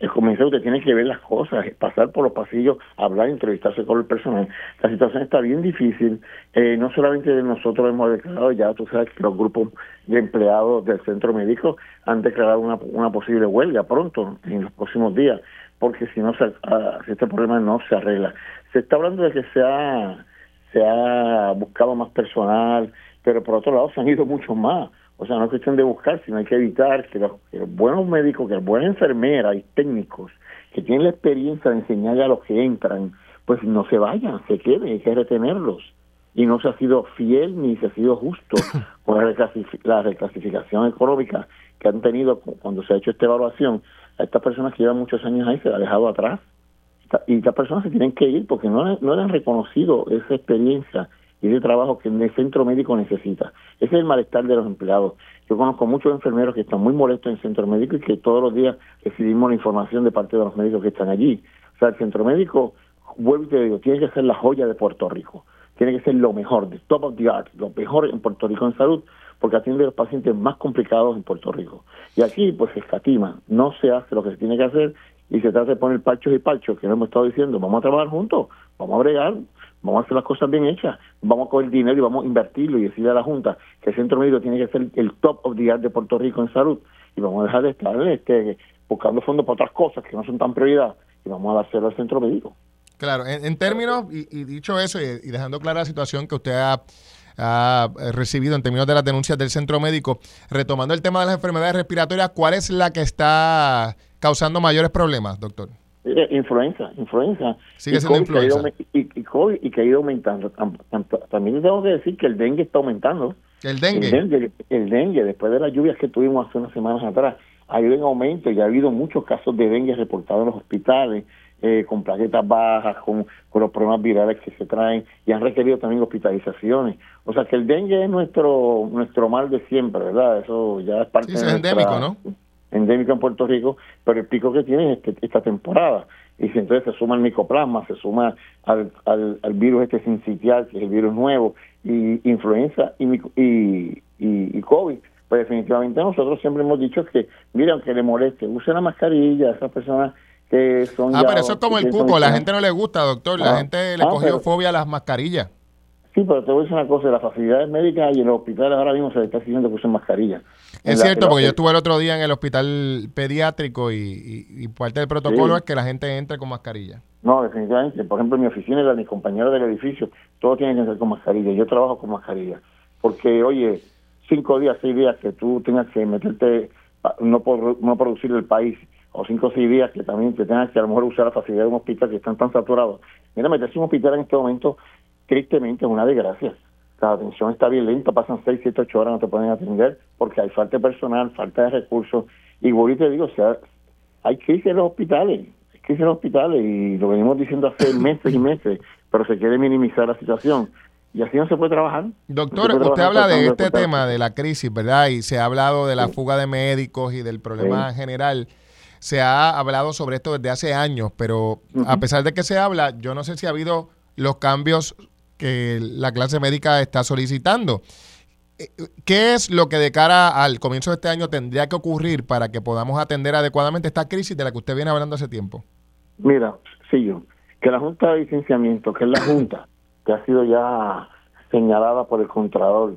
el comienzo usted tiene que ver las cosas, pasar por los pasillos, hablar, entrevistarse con el personal. La situación está bien difícil, eh, no solamente nosotros hemos declarado, ya tú sabes que los grupos de empleados del centro médico han declarado una, una posible huelga pronto, en los próximos días, porque si no se, ah, si este problema no se arregla. Se está hablando de que se ha se ha buscado más personal, pero por otro lado se han ido muchos más. O sea, no es cuestión de buscar, sino hay que evitar que los, buenos médicos, que las buenas enfermeras y técnicos que tienen la experiencia de enseñarle a los que entran, pues no se vayan, se queden, hay que retenerlos. Y no se ha sido fiel ni se ha sido justo [LAUGHS] con la, reclasificación económica que han tenido cuando se ha hecho esta evaluación. A estas personas que llevan muchos años ahí se ha dejado atrás y las personas se tienen que ir porque no, no le han reconocido esa experiencia y de trabajo que el centro médico necesita. Ese es el malestar de los empleados. Yo conozco muchos enfermeros que están muy molestos en el centro médico y que todos los días recibimos la información de parte de los médicos que están allí. O sea, el centro médico, vuelvo y te digo, tiene que ser la joya de Puerto Rico. Tiene que ser lo mejor, de top of the art, lo mejor en Puerto Rico en salud, porque atiende a los pacientes más complicados en Puerto Rico. Y aquí, pues, se escatima, no se hace lo que se tiene que hacer y se trata de poner pachos y pachos, que no hemos estado diciendo, vamos a trabajar juntos, vamos a bregar, vamos a hacer las cosas bien hechas, vamos a coger dinero y vamos a invertirlo y decirle a la Junta que el centro médico tiene que ser el top of the art de Puerto Rico en salud y vamos a dejar de estar este, buscando fondos para otras cosas que no son tan prioridad y vamos a hacerlo al centro médico. Claro, en, términos, y, dicho eso, y, dejando clara la situación que usted ha, ha, recibido en términos de las denuncias del centro médico, retomando el tema de las enfermedades respiratorias, ¿cuál es la que está causando mayores problemas, doctor? Eh, influenza, influenza. Sigue siendo influenza. y, COVID, y que ha ido aumentando. También tengo que decir que el dengue está aumentando. ¿El dengue? El dengue, después de las lluvias que tuvimos hace unas semanas atrás, ha ido en aumento y ha habido muchos casos de dengue reportados en los hospitales, eh, con plaquetas bajas, con, con los problemas virales que se traen y han requerido también hospitalizaciones. O sea que el dengue es nuestro nuestro mal de siempre, ¿verdad? Eso ya es parte sí, es endémico, ¿no? Endémico en Puerto Rico, pero el pico que tiene es este, esta temporada. Y si entonces se suma el micoplasma, se suma al, al, virus este sincitial, que es el virus nuevo, y influenza y, y, y, COVID, pues definitivamente nosotros siempre hemos dicho que, mira, aunque le moleste, use la mascarilla, esas personas que son... Ah, pero eso es como el cuco, la gente no le gusta, doctor, la ah. gente le ah, cogió fobia a las mascarillas. Sí, pero te voy a decir una cosa, las facilidades médicas y en los hospitales ahora mismo se está exigiendo que usen mascarilla. Es cierto, porque yo estuve el otro día en el hospital pediátrico y, parte del protocolo es que la gente entre con mascarilla. No, definitivamente. Por ejemplo, en mi oficina y la de mis compañeros del edificio, todos tienen que entrar con mascarilla. Yo trabajo con mascarilla. Porque, oye, cinco días, seis días que tú tengas que meterte, no, por, no producir el país, o cinco o seis días que también te tengas que a lo mejor usar la facilidad de un hospital que están tan saturados. Mira, meterse en un hospital en este momento, tristemente, es una desgracia la atención está bien lenta, pasan 6, 7, 8 horas, no te pueden atender porque hay falta de personal, falta de recursos. Y voy y te digo, o sea, hay crisis en los hospitales, hay crisis en los hospitales y lo venimos diciendo hace [COUGHS] meses y meses, pero se quiere minimizar la situación. Y así no se puede trabajar. Doctor, usted habla de este tema de la crisis, ¿verdad? Y se ha hablado de la fuga de médicos y del problema en general. Se ha hablado sobre esto desde hace años, pero a pesar de que se habla, yo no sé si ha habido los cambios que la clase médica está solicitando. Eh, ¿Qué es lo que de cara al comienzo de este año tendría que ocurrir para que podamos atender adecuadamente esta crisis de la que usted viene hablando hace tiempo? Mira, sí, que la Junta de Licenciamiento, que es la Junta que ha sido ya señalada por el Contralor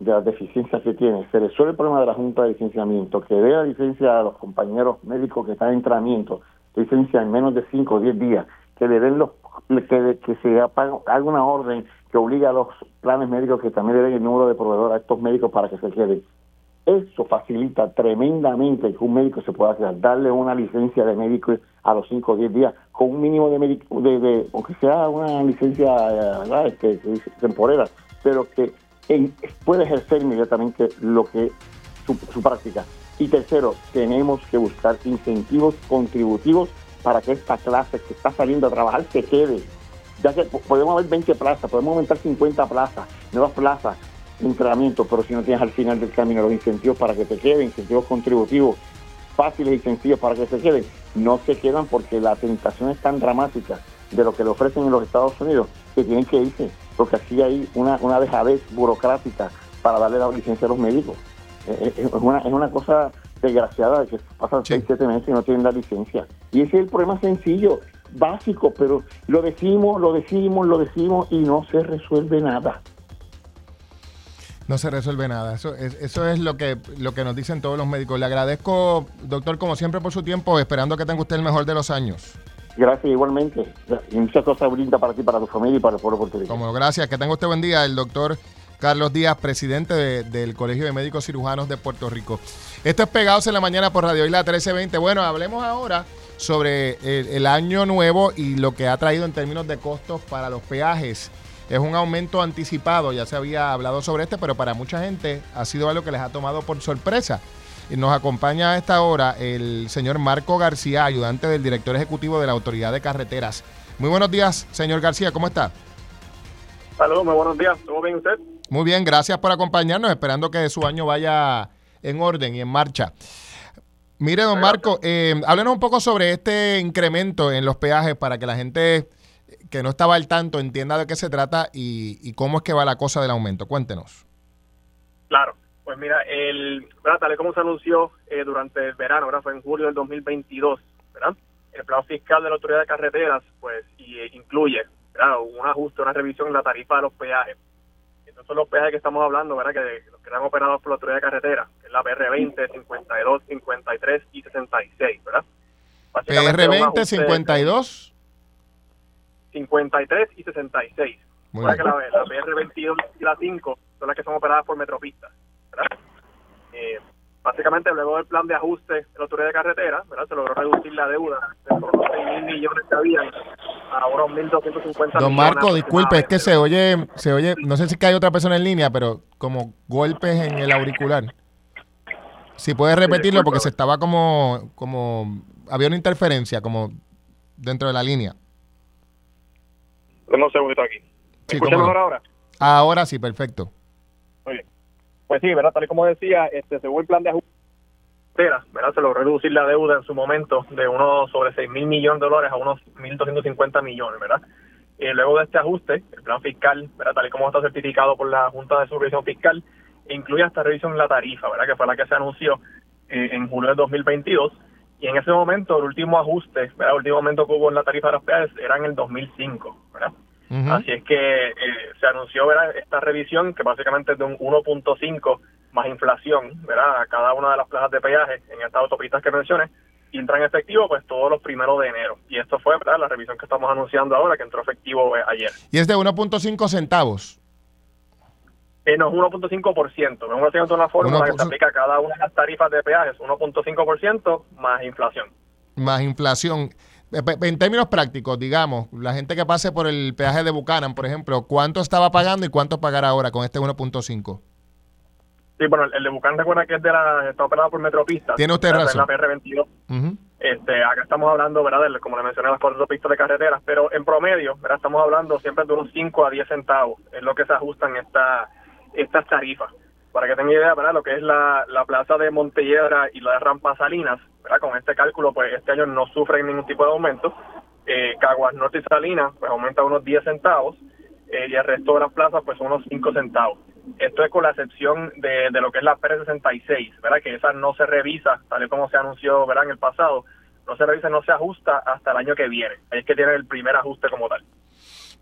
de las deficiencias que tiene, se resuelve el problema de la Junta de Licenciamiento, que dé la licencia a los compañeros médicos que están en entrenamiento, licencia en menos de 5 o 10 días, que le den los que, que se haga una orden que obligue a los planes médicos que también den el número de proveedores a estos médicos para que se queden. Eso facilita tremendamente que un médico se pueda quedar, darle una licencia de médico a los 5 o 10 días, con un mínimo de, médico, de, aunque sea una licencia este, temporera, pero que puede ejercer inmediatamente lo que su, su práctica. Y tercero, tenemos que buscar incentivos contributivos para que esta clase que está saliendo a trabajar se quede. Ya que podemos haber 20 plazas, podemos aumentar 50 plazas, nuevas plazas entrenamiento, pero si no tienes al final del camino los incentivos para que te queden, incentivos contributivos fáciles y sencillos para que se queden, no se quedan porque la tentación es tan dramática de lo que le ofrecen en los Estados Unidos que tienen que irse, porque así hay una, una dejadez burocrática para darle la licencia a los médicos. Es una, es una cosa desgraciada de que pasan 6, 7 meses y no tienen la licencia. Y ese es el problema sencillo, básico, pero lo decimos, lo decimos, lo decimos y no se resuelve nada. No se resuelve nada. Eso es, eso es lo que lo que nos dicen todos los médicos. Le agradezco, doctor, como siempre, por su tiempo, esperando que tenga usted el mejor de los años. Gracias, igualmente. Y muchas cosas brinda para ti, para tu familia y para el pueblo puertorriqueño. Como gracias. Que tenga usted buen día. El doctor Carlos Díaz, presidente del Colegio de Médicos Cirujanos de Puerto Rico. Esto es Pegados en la Mañana por Radio Isla 1320. Bueno, hablemos ahora sobre el, año nuevo y lo que ha traído en términos de costos para los peajes. Es un aumento anticipado, ya se había hablado sobre este, pero para mucha gente ha sido algo que les ha tomado por sorpresa. Y nos acompaña a esta hora el señor Marco García, ayudante del director ejecutivo de la Autoridad de Carreteras. Muy buenos días, señor García, ¿cómo está? Saludos, muy buenos días. ¿Todo bien usted? Muy bien, gracias por acompañarnos, esperando que su año vaya en orden y en marcha. Mire, don Marco, eh, háblenos un poco sobre este incremento en los peajes para que la gente que no estaba al tanto entienda de qué se trata y, y cómo es que va la cosa del aumento. Cuéntenos. Claro, pues mira, el, tal y como se anunció eh, durante el verano, ¿verdad? fue en julio del 2022, ¿verdad? el plan fiscal de la Autoridad de Carreteras pues y, eh, incluye ¿verdad? un ajuste, una revisión en la tarifa de los peajes. Estos son los peajes que estamos hablando, ¿verdad? que los que eran operados por la Autoridad de Carreteras, que es la PR20, 52, 53 y 66, ¿verdad? Básicamente es un PR20, ajuste de 52. 53 y 66. Muy bien. que la, la PR22 y la 5 son las que son operadas por Metropistas. ¿verdad? Eh, básicamente, luego del plan de ajuste de la autoridad de carretera, ¿verdad? se logró reducir la deuda de por los 6 mil millones que habían a unos 1.250 Don millones Marco, disculpe, es que se oye, se oye, no sé si que hay otra persona en línea, pero como golpes en el auricular. Si puede repetirlo, porque se estaba como, como, había una interferencia como dentro de la línea. Dame un segundito aquí. ¿Me Sí, escuchan ahora? Ahora sí, perfecto. Pues sí, ¿verdad? Tal y como decía, este, según el plan de ajuste, ¿verdad? Se logró reducir la deuda en su momento de unos sobre 6 mil millones de dólares a unos 1.250 millones, ¿verdad? Y luego de este ajuste, el plan fiscal, ¿verdad? Tal y como está certificado por la Junta de Supervisión Fiscal, incluye esta revisión en la tarifa, ¿verdad? Que fue la que se anunció eh, en julio del 2022. Y en ese momento, el último ajuste, ¿verdad? El último momento que hubo en la tarifa de los peajes era en el 2005, ¿verdad? Así es que eh, se anunció ¿verdad? esta revisión que básicamente es de un 1.5 más inflación, ¿verdad? A cada una de las plazas de peaje en estas autopistas que mencioné y entra en efectivo pues todos los primeros de enero. Y esto fue ¿verdad? la revisión que estamos anunciando ahora que entró efectivo eh, ayer. Y es de 1.5 centavos. Eh, no es 1.5%, no es 1% de una fórmula que se 1.5. aplica a cada una de las tarifas de peajes, 1.5% más inflación. más inflación. Eh, En términos prácticos, digamos, la gente que pase por el peaje de Buchanan, por ejemplo, ¿cuánto estaba pagando y cuánto pagará ahora con este 1.5? Sí, bueno, el, de Bucán recuerda que es de la, está operado por Metropistas. Tiene usted razón. Es la PR22. Ujú. Este, acá estamos hablando, ¿verdad? De, como le mencioné, las cuatro pistas de carreteras, pero en promedio, ¿verdad? Estamos hablando siempre de unos 5 a 10 centavos, es lo que se ajustan esta, estas tarifas. Para que tengan idea, ¿verdad? Lo que es la, la plaza de Montelledra y la Rampa Salinas, ¿verdad? Con este cálculo, pues este año no sufren ningún tipo de aumento. Eh, Caguas Norte y Salinas, pues aumenta unos 10 centavos, eh, y el resto de las plazas, pues unos 5 centavos. Esto es con la excepción de, de lo que es la PR66, ¿verdad? Que esa no se revisa, tal y como se anunció, ¿verdad? En el pasado, no se revisa, no se ajusta hasta el año que viene. Ahí es que tiene el primer ajuste como tal.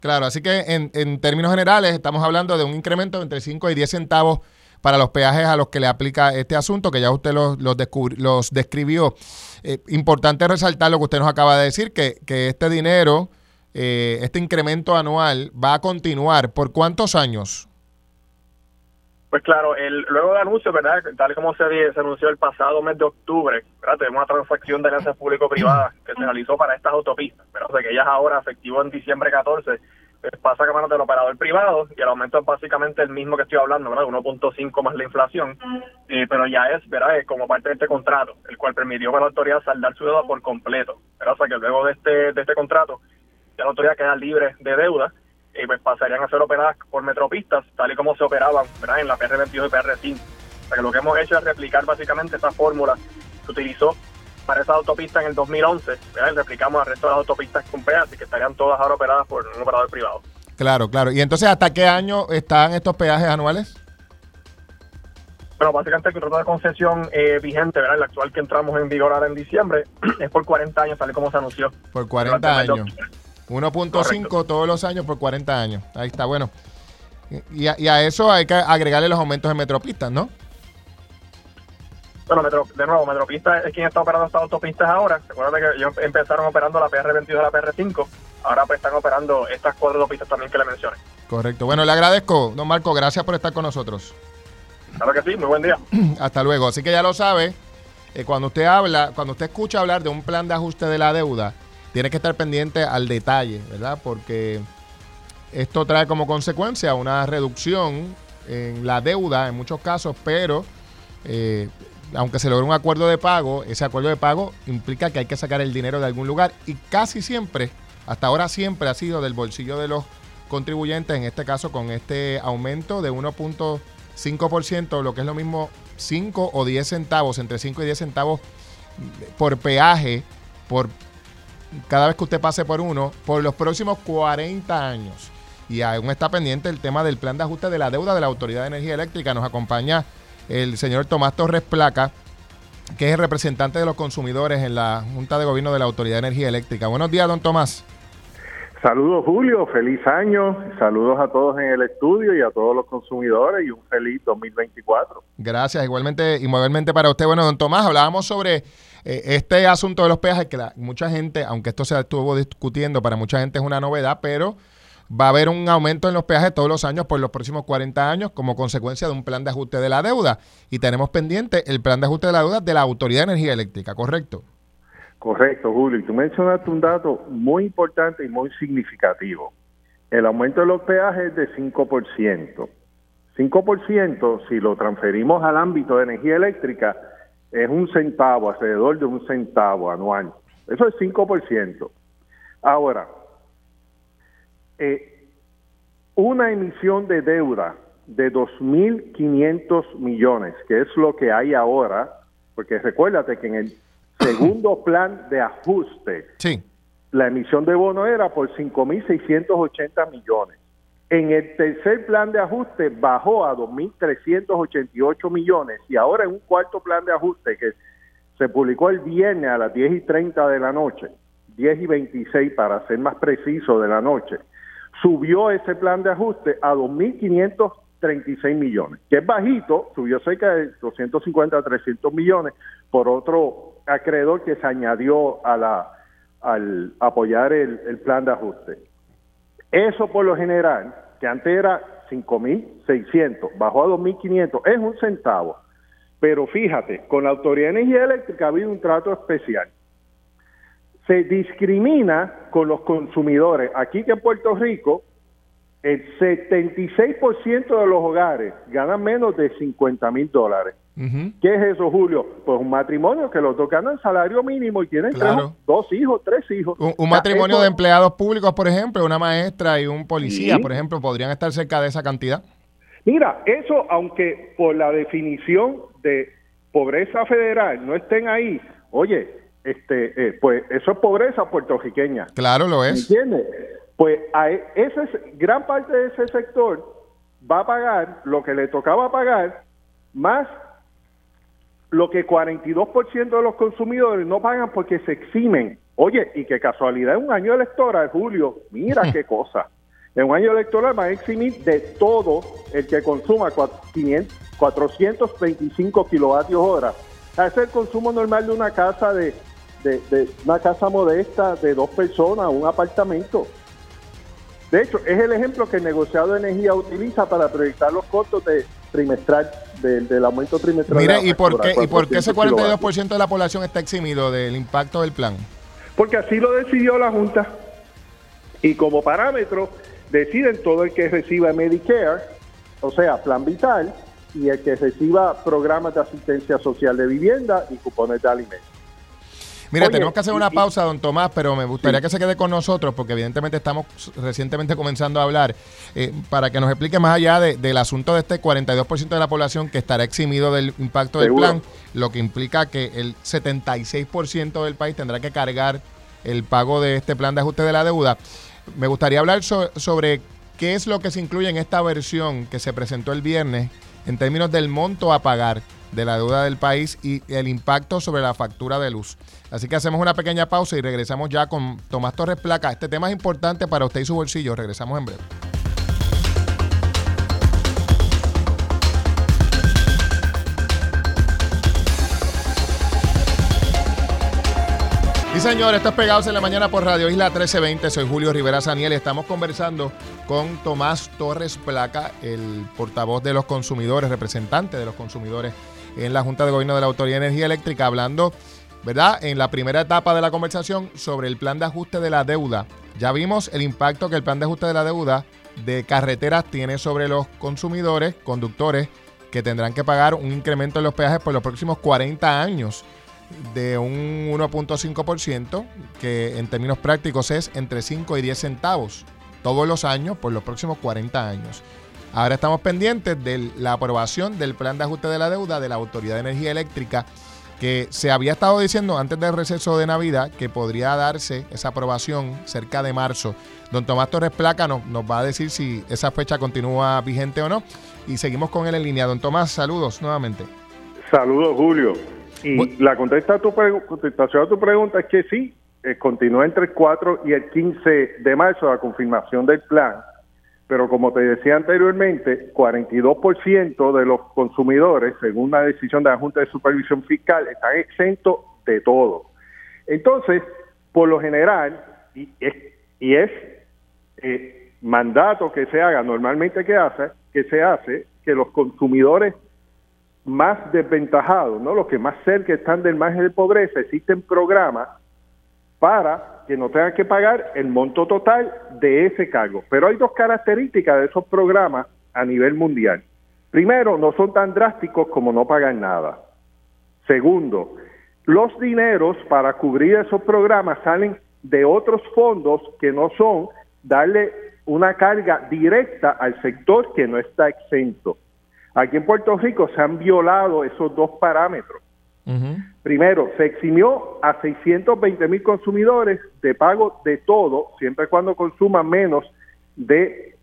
Claro, así que en, en términos generales estamos hablando de un incremento entre 5 y 10 centavos para los peajes a los que le aplica este asunto, que ya usted los, los, los describió. Eh, importante resaltar lo que usted nos acaba de decir, que, que este dinero, eh, este incremento anual va a continuar. ¿Por cuántos años? Pues claro, el, luego del anuncio, ¿verdad? Tal como se, anunció el pasado mes de octubre. Tenemos una transacción de alianzas público-privadas que se realizó para estas autopistas, ¿verdad? O que ellas ahora, efectivo en diciembre 14, pues pasa a manos del operador privado y el aumento es básicamente el mismo que estoy hablando, ¿verdad? 1.5 más la inflación, eh, pero ya es, ¿verdad? Es como parte de este contrato, el cual permitió a la autoridad saldar su deuda por completo, ¿verdad? O sea que luego de este, de este contrato, ya la autoridad queda libre de deuda y pues pasarían a ser operadas por metropistas, tal y como se operaban ¿verdad? en la PR22 y PR5. O sea que lo que hemos hecho es replicar básicamente esa fórmula que utilizó para esa autopista en el 2011, ¿verdad? y replicamos al resto de las autopistas con peajes que estarían todas ahora operadas por un operador privado. Claro, claro. ¿Y entonces hasta qué año están estos peajes anuales? Bueno, básicamente el contrato de concesión eh, vigente, ¿verdad? el actual que entramos en vigor ahora en diciembre, [CLEARS THROAT] es por 40 años, tal y como se anunció. Por 40 Durante el mes años. de octubre. 1.5 todos los años por 40 años. Ahí está, bueno. Y a, y a eso hay que agregarle los aumentos en metropistas, ¿no? Bueno, Metro- de nuevo, Metropista es quien está operando estas autopistas ahora. Recuerda que ellos empezaron operando la PR22 y la PR5. Ahora pues están operando estas cuatro autopistas también que le mencioné. Correcto. Bueno, le agradezco, don Marco. Gracias por estar con nosotros. Claro que sí, muy buen día. [CLEARS THROAT] Hasta luego. Así que ya lo sabe, eh, cuando usted habla, cuando usted escucha hablar de un plan de ajuste de la deuda, tiene que estar pendiente al detalle, ¿verdad? Porque esto trae como consecuencia una reducción en la deuda en muchos casos, pero eh, aunque se logre un acuerdo de pago, ese acuerdo de pago implica que hay que sacar el dinero de algún lugar y casi siempre, hasta ahora siempre ha sido del bolsillo de los contribuyentes, en este caso con este aumento de 1.5%, lo que es lo mismo 5 o 10 centavos, entre 5 y 10 centavos por peaje, por cada vez que usted pase por uno, por los próximos 40 años. Y aún está pendiente el tema del plan de ajuste de la deuda de la Autoridad de Energía Eléctrica. Nos acompaña el señor Tomás Torres Placa, que es el representante de los consumidores en la Junta de Gobierno de la Autoridad de Energía Eléctrica. Buenos días, don Tomás. Saludos Julio, feliz año, saludos a todos en el estudio y a todos los consumidores y un feliz 2024. Gracias, igualmente, igualmente para usted. Bueno, don Tomás, hablábamos sobre eh, este asunto de los peajes, que mucha gente, aunque esto se estuvo discutiendo, para mucha gente es una novedad, pero va a haber un aumento en los peajes todos los años por los próximos 40 años como consecuencia de un plan de ajuste de la deuda. Y tenemos pendiente el plan de ajuste de la deuda de la Autoridad de Energía Eléctrica, ¿correcto? Correcto, Julio. Y tú mencionaste un dato muy importante y muy significativo. El aumento de los peajes es de 5%. 5%, si lo transferimos al ámbito de energía eléctrica, es un centavo, alrededor de un centavo anual. Eso es 5%. Ahora, eh, una emisión de deuda de 2.500 millones, que es lo que hay ahora, porque recuérdate que en el [CLEARS THROAT] segundo plan de ajuste, sí. la emisión de bono era por 5.680 millones. En el tercer plan de ajuste bajó a 2.388 millones y ahora en un cuarto plan de ajuste que se publicó el viernes a las 10 y 30 de la noche, 10 y 26 para ser más preciso de la noche, subió ese plan de ajuste a 2.536 millones, que es bajito, subió cerca de 250 a 300 millones por otro acreedor que se añadió a la, al apoyar el, plan de ajuste. Eso por lo general, que antes era 5.600, bajó a 2.500, es un centavo. Pero fíjate, con la Autoridad de Energía Eléctrica ha habido un trato especial se discrimina con los consumidores. Aquí que en Puerto Rico, el 76% de los hogares ganan menos de 50 mil dólares. ¿Qué es eso, Julio? Pues un matrimonio que los dos ganan salario mínimo y tienen dos hijos, tres hijos. Un, matrimonio de empleados públicos, por ejemplo, una maestra y un policía, por ejemplo, podrían estar cerca de esa cantidad. Mira, eso, aunque por la definición de pobreza federal no estén ahí, oye, este, eh, pues eso es pobreza puertorriqueña. Claro, lo es. ¿Entiendes? Pues a e, ese, gran parte de ese sector va a pagar lo que le tocaba pagar, más lo que 42% de los consumidores no pagan porque se eximen. Oye, y qué casualidad, en un año electoral, Julio, mira [LAUGHS] qué cosa. En un año electoral van a eximir de todo el que consuma 425 kilovatios hora. Ese es el consumo normal de una casa de de, una casa modesta de dos personas, un apartamento. De hecho, es el ejemplo que el negociado de energía utiliza para proyectar los costos de trimestral del, aumento trimestral. Mira, ¿y por qué, ¿y por qué ese 42% de la población está eximido del impacto del plan? Porque así lo decidió la Junta. Y como parámetro, deciden todo el que reciba Medicare, o sea, plan vital, y el que reciba programas de asistencia social de vivienda y cupones de alimentos. Mira, tenemos que hacer una pausa, don Tomás, pero me gustaría que se quede con nosotros porque evidentemente estamos recientemente comenzando a hablar eh, para que nos explique más allá del asunto de este 42% de la población que estará eximido del impacto del plan, lo que implica que el 76% del país tendrá que cargar el pago de este plan de ajuste de la deuda. Me gustaría hablar sobre qué es lo que se incluye en esta versión que se presentó el viernes en términos del monto a pagar de la deuda del país y el impacto sobre la factura de luz. Así que hacemos una pequeña pausa y regresamos ya con Tomás Torres Placa. Este tema es importante para usted y su bolsillo. Regresamos en breve. Y señores, estos Pegados en la Mañana por Radio Isla 1320. Soy Julio Rivera Saniel y estamos conversando con Tomás Torres Placa, el portavoz de los consumidores, representante de los consumidores en la Junta de Gobierno de la Autoridad de Energía Eléctrica, hablando, ¿verdad?, en la primera etapa de la conversación sobre el plan de ajuste de la deuda. Ya vimos el impacto que el plan de ajuste de la deuda de carreteras tiene sobre los consumidores, conductores, que tendrán que pagar un incremento en los peajes por los próximos 40 años de un 1.5%, que en términos prácticos es entre 5 y 10 centavos todos los años por los próximos 40 años. Ahora estamos pendientes de la aprobación del plan de ajuste de la deuda de la Autoridad de Energía Eléctrica que se había estado diciendo antes del receso de Navidad que podría darse esa aprobación cerca de marzo. Don Tomás Torres Placa nos, nos va a decir si esa fecha continúa vigente o no. Y seguimos con él en línea. Don Tomás, saludos nuevamente. Saludos, Julio. Y la contesta a tu contestación a tu pregunta es que sí, eh, continúa entre el 4 y el 15 de marzo la confirmación del plan, pero como te decía anteriormente, 42% de los consumidores, según la decisión de la Junta de Supervisión Fiscal, están exentos de todo. Entonces, por lo general, y es, y es eh, mandato que se haga, normalmente que hace, que se hace, que los consumidores más desventajados, ¿no? Los que más cerca están del margen de pobreza, existen programas para que no tengan que pagar el monto total de ese cargo. Pero hay dos características de esos programas a nivel mundial. Primero, no son tan drásticos como no pagar nada. Segundo, los dineros para cubrir esos programas salen de otros fondos que no son darle una carga directa al sector que no está exento. Aquí en Puerto Rico se han violado esos dos parámetros. Primero, se eximió a 620 mil consumidores de pago de todo, siempre y cuando consuman menos de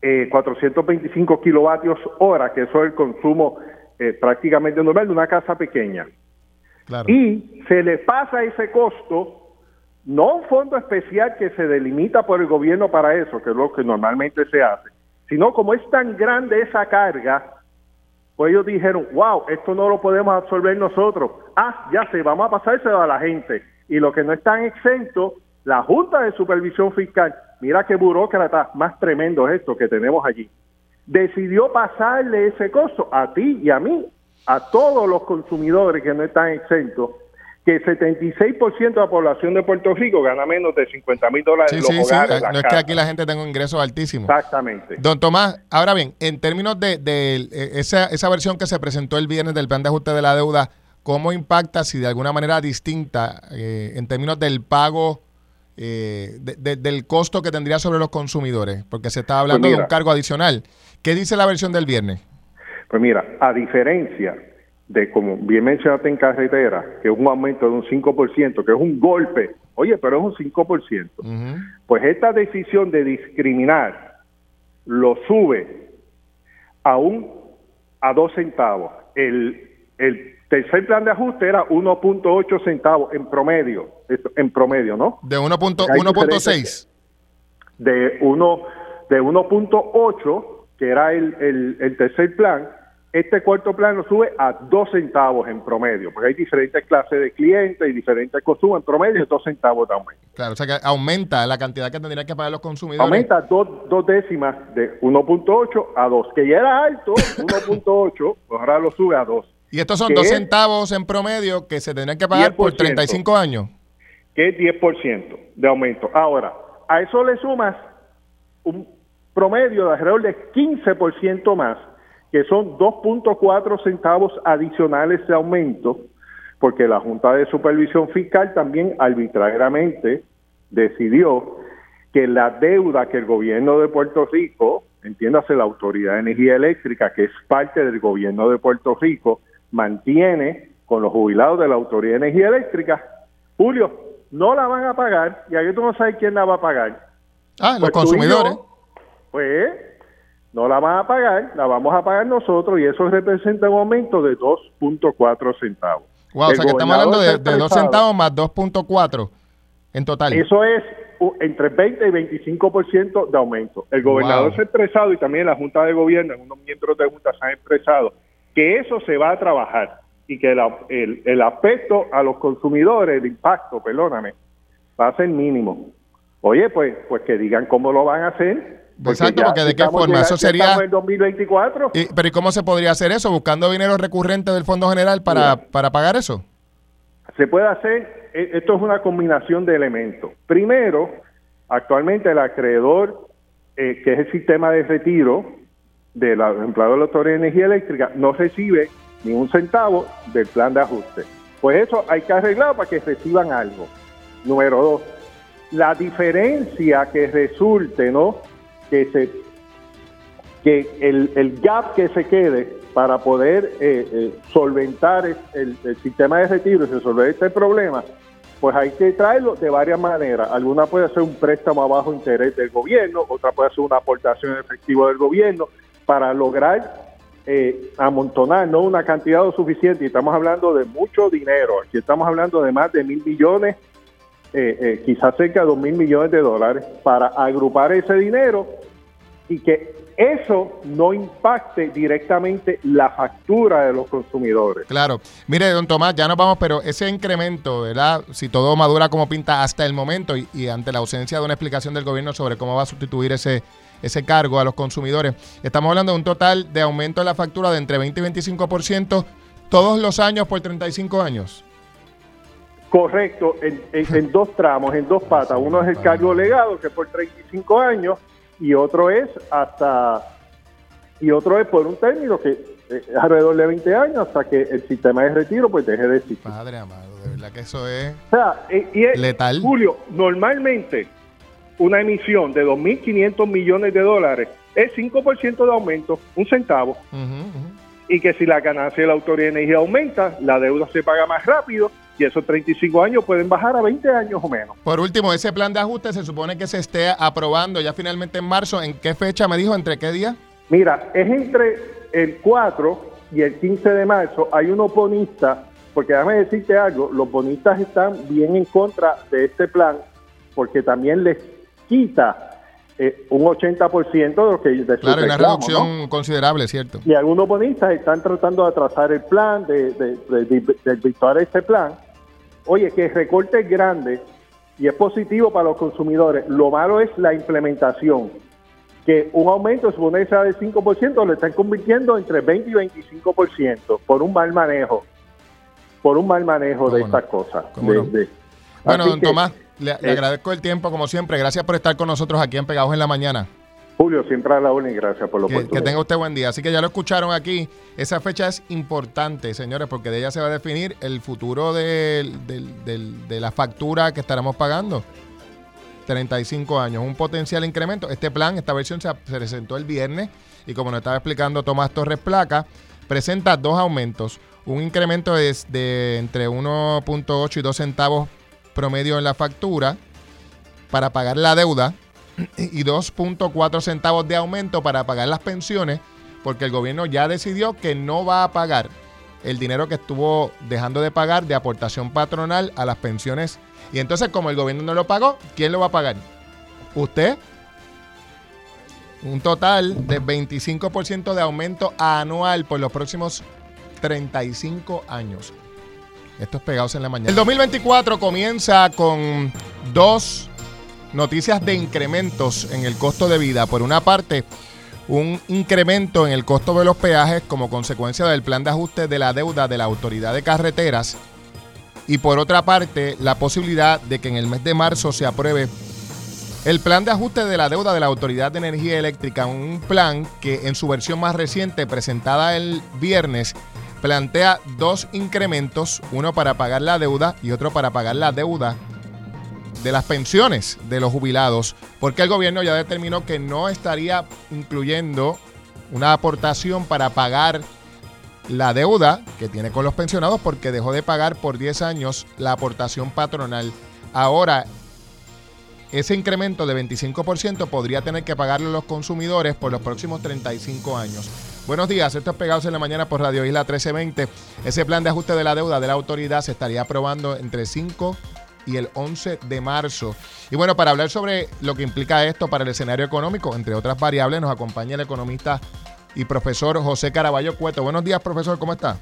eh, 425 kilovatios hora, que eso es el consumo eh, prácticamente normal de una casa pequeña. Y se le pasa ese costo, no un fondo especial que se delimita por el gobierno para eso, que es lo que normalmente se hace, sino como es tan grande esa carga, pues ellos dijeron, wow, esto no lo podemos absorber nosotros. Ah, ya sé, vamos a pasárselo a la gente. Y lo que no están exentos, la Junta de Supervisión Fiscal, mira qué burócrata más tremendo es esto que tenemos allí, decidió pasarle ese costo a ti y a mí, a todos los consumidores que no están exentos, que el 76% de la población de Puerto Rico gana menos de 50 mil dólares Sí, en los sí, sí. hogares. No es que aquí la gente tenga ingresos altísimos. Exactamente. Don Tomás, ahora bien, en términos de, de, eh, esa, esa versión que se presentó el viernes del plan de ajuste de la deuda, ¿cómo impacta, si de alguna manera distinta, eh, en términos del pago, eh, de- de- del costo que tendría sobre los consumidores? Porque se está hablando de mira. un cargo adicional. ¿Qué dice la versión del viernes? Pues mira, a diferencia de, como bien mencionaste en carretera, que es un aumento de un 5%, que es un golpe, oye, pero es un 5%, pues esta decisión de discriminar lo sube a un a dos centavos. El, el tercer plan de ajuste era 1.8 centavos en promedio, en promedio, ¿no? De 1.6. Hay diferencias de uno de 1.8 que era el, el, el tercer plan este cuarto plan lo sube a 2 centavos en promedio porque hay diferentes clases de clientes y diferentes consumos en promedio 2 centavos aumento Claro, o sea que aumenta la cantidad que tendrían que pagar los consumidores. aumenta dos, dos décimas de 1.8 a 2 que ya era alto 1.8 pues [LAUGHS] ahora lo sube a 2 Y estos son que 2 es- centavos en promedio que se tendrían que pagar por 10%. 35 años. que es 10% de aumento. Ahora, a eso le sumas un promedio de alrededor de 15% más, que son 2.4 centavos adicionales de aumento, porque la Junta de Supervisión Fiscal también arbitrariamente decidió que la deuda que el gobierno de Puerto Rico, entiéndase la Autoridad de Energía Eléctrica, que es parte del gobierno de Puerto Rico, mantiene con los jubilados de la Autoridad de Energía Eléctrica, Julio, no la van a pagar, y aquí tú no sabes quién la va a pagar. Ah, los Pues consumidores. yo, pues no la van a pagar, la vamos a pagar nosotros, y eso representa un aumento de 2.4 centavos. Wow, o sea que estamos hablando de, de 2 está expresado. centavos más 2.4 en total. Eso es entre 20 y 25% de aumento. El gobernador Wow. se ha expresado y también la Junta de Gobierno, unos miembros de Junta se han expresado que eso se va a trabajar y que la- el, el aspecto a los consumidores, el impacto, perdóname, va a ser mínimo. Oye, pues, pues que digan cómo lo van a hacer. Exacto, ya porque de qué forma, llegando- eso sería- en 2024. Y- pero ¿y cómo se podría hacer eso? ¿Buscando dinero recurrente del Fondo General para, para pagar eso? Se puede hacer, e- esto es una combinación de elementos. Primero, actualmente el acreedor, eh, que es el sistema de retiro de los empleados de la Autoridad de Energía Eléctrica, no recibe ni un centavo del plan de ajuste. Pues eso hay que arreglar para que reciban algo. Número dos, la diferencia que resulte, ¿no? Que se que el, el gap que se quede para poder eh, eh, solventar el, el sistema de retiro y resolver este problema, pues hay que traerlo de varias maneras. Alguna puede ser un préstamo a bajo interés del gobierno, otra puede ser una aportación en efectivo del gobierno para lograr eh, amontonar no una cantidad suficiente. Y estamos hablando de mucho dinero. Aquí estamos hablando de más de mil millones, eh, eh, quizás cerca de dos mil millones de dólares, para agrupar ese dinero y que eso no impacte directamente la factura de los consumidores. Claro. Mire, don Tomás, ya nos vamos, pero ese incremento, ¿verdad? Si todo madura como pinta hasta el momento y, y ante la ausencia de una explicación del gobierno sobre cómo va a sustituir ese, ese cargo a los consumidores, estamos hablando de un total de aumento de la factura de entre 20 y 25% todos los años por 35 años. Correcto, en, en- en dos tramos, en dos patas. Uno es el cargo legado, que es por 35 años, y otro es hasta y otro es por un término que eh, es alrededor de 20 años hasta que el sistema de retiro pues deje de existir. Padre amado, de verdad que eso es O sea, eh, y es- letal. Julio, normalmente una emisión de 2.500 millones de dólares es 5% de aumento, un centavo. Y que si la ganancia de la Autoridad de Energía aumenta, la deuda se paga más rápido y esos 35 años pueden bajar a 20 años o menos. Por último, ese plan de ajuste se supone que se esté aprobando ya finalmente en marzo. ¿En qué fecha me dijo? ¿Entre qué día? Mira, es entre el 4 y el 15 de marzo. Hay un oponista, porque déjame decirte algo, los bonistas están bien en contra de este plan porque también les quita eh, un 80% de lo que de Claro, una reducción ¿no? considerable, ¿cierto? Y algunos bonistas están tratando de atrasar el plan, de, de, de, de- este plan. Oye, que el recorte es grande y es positivo para los consumidores. Lo malo es la implementación. Que un aumento, supone sea del 5%, lo están convirtiendo entre 20 y 25% por un mal manejo. Por un mal manejo de estas cosas. Bueno, don que, Tomás, le, le eh, agradezco el tiempo como siempre. Gracias por estar con nosotros aquí en Pegados en la Mañana. Julio, siempre a la orden y gracias por la Que, que tenga usted buen día. Así que ya lo escucharon aquí. Esa fecha es importante, señores, porque de ella se va a definir el futuro del- del- del- de la factura que estaremos pagando. 35 años, un potencial incremento. Este plan, esta versión se, se presentó el viernes y como nos estaba explicando Tomás Torres Placa, presenta dos aumentos. Un incremento es de entre 1.8 y 2 centavos promedio en la factura para pagar la deuda y 2.4 centavos de aumento para pagar las pensiones, porque el gobierno ya decidió que no va a pagar el dinero que estuvo dejando de pagar de aportación patronal a las pensiones. Y entonces, como el gobierno no lo pagó, ¿quién lo va a pagar? ¿Usted? Un total de 25% de aumento anual por los próximos 35 años. Estos pegados en la mañana. El 2024 comienza con dos noticias de incrementos en el costo de vida. Por una parte, un incremento en el costo de los peajes como consecuencia del plan de ajuste de la deuda de la Autoridad de Carreteras. Y por otra parte, la posibilidad de que en el mes de marzo se apruebe el plan de ajuste de la deuda de la Autoridad de Energía Eléctrica, un plan que en su versión más reciente, presentada el viernes, plantea dos incrementos, uno para pagar la deuda y otro para pagar la deuda de las pensiones de los jubilados, porque el gobierno ya determinó que no estaría incluyendo una aportación para pagar la deuda que tiene con los pensionados porque dejó de pagar por 10 años la aportación patronal. Ahora, ese incremento de 25% podría tener que pagarlo los consumidores por los próximos 35 años. Buenos días, esto es Pegados en la Mañana por Radio Isla 1320. Ese plan de ajuste de la deuda de la autoridad se estaría aprobando entre 5 y el 11 de marzo. Y bueno, para hablar sobre lo que implica esto para el escenario económico, entre otras variables, nos acompaña el economista y profesor José Caraballo Cueto. Buenos días, profesor, ¿cómo está?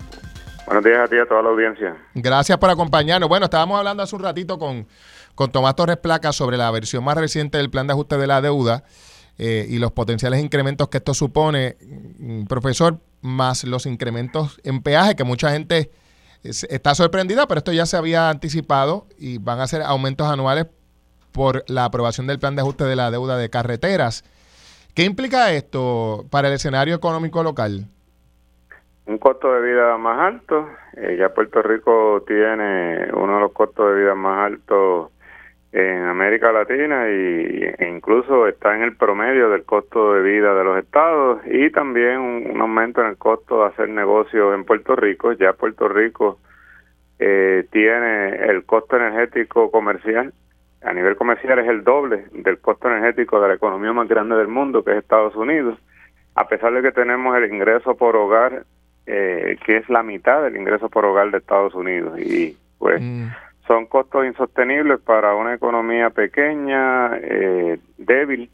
Buenos días a ti y a toda la audiencia. Gracias por acompañarnos. Bueno, estábamos hablando hace un ratito con, con Tomás Torres Placa sobre la versión más reciente del plan de ajuste de la deuda eh, y los potenciales incrementos que esto supone, mm, profesor, más los incrementos en peaje, que mucha gente es- está sorprendida, pero esto ya se había anticipado y van a ser aumentos anuales por la aprobación del plan de ajuste de la deuda de carreteras. ¿Qué implica esto para el escenario económico local? Un costo de vida más alto. eh, ya Puerto Rico tiene uno de los costos de vida más altos en América Latina y, e incluso está en el promedio del costo de vida de los estados y también un, aumento en el costo de hacer negocios en Puerto Rico. Ya Puerto Rico eh, tiene el costo energético comercial a nivel comercial es el doble del costo energético de la economía más grande del mundo, que es Estados Unidos, a pesar de que tenemos el ingreso por hogar, eh, que es la mitad del ingreso por hogar de Estados Unidos. Y pues Mm. Son costos insostenibles para una economía pequeña, eh, débil.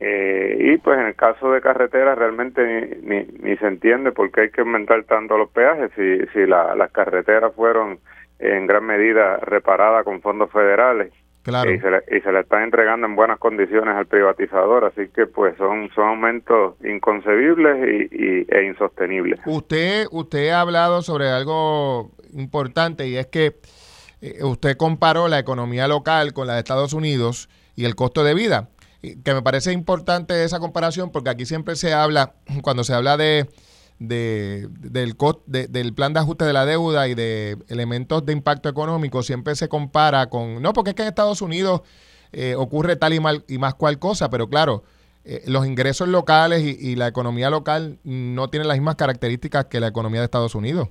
eh, y pues en el caso de carreteras realmente ni, ni, ni se entiende por qué hay que aumentar tanto los peajes si, si la- las carreteras fueron en gran medida reparadas con fondos federales Claro. y, se le, y se le están entregando en buenas condiciones al privatizador, así que pues son, son aumentos inconcebibles y, y- e insostenibles. Usted, usted ha hablado sobre algo importante y es que eh, usted comparó la economía local con la de Estados Unidos y el costo de vida. Que me parece importante esa comparación porque aquí siempre se habla, [CLEARS THROAT] cuando se habla de, de- del, del plan de ajuste de la deuda y de elementos de impacto económico, siempre se compara con, no porque es que en Estados Unidos eh, ocurre tal y, mal, y más cual cosa, pero claro, eh, los ingresos locales y, y la economía local no tienen las mismas características que la economía de Estados Unidos.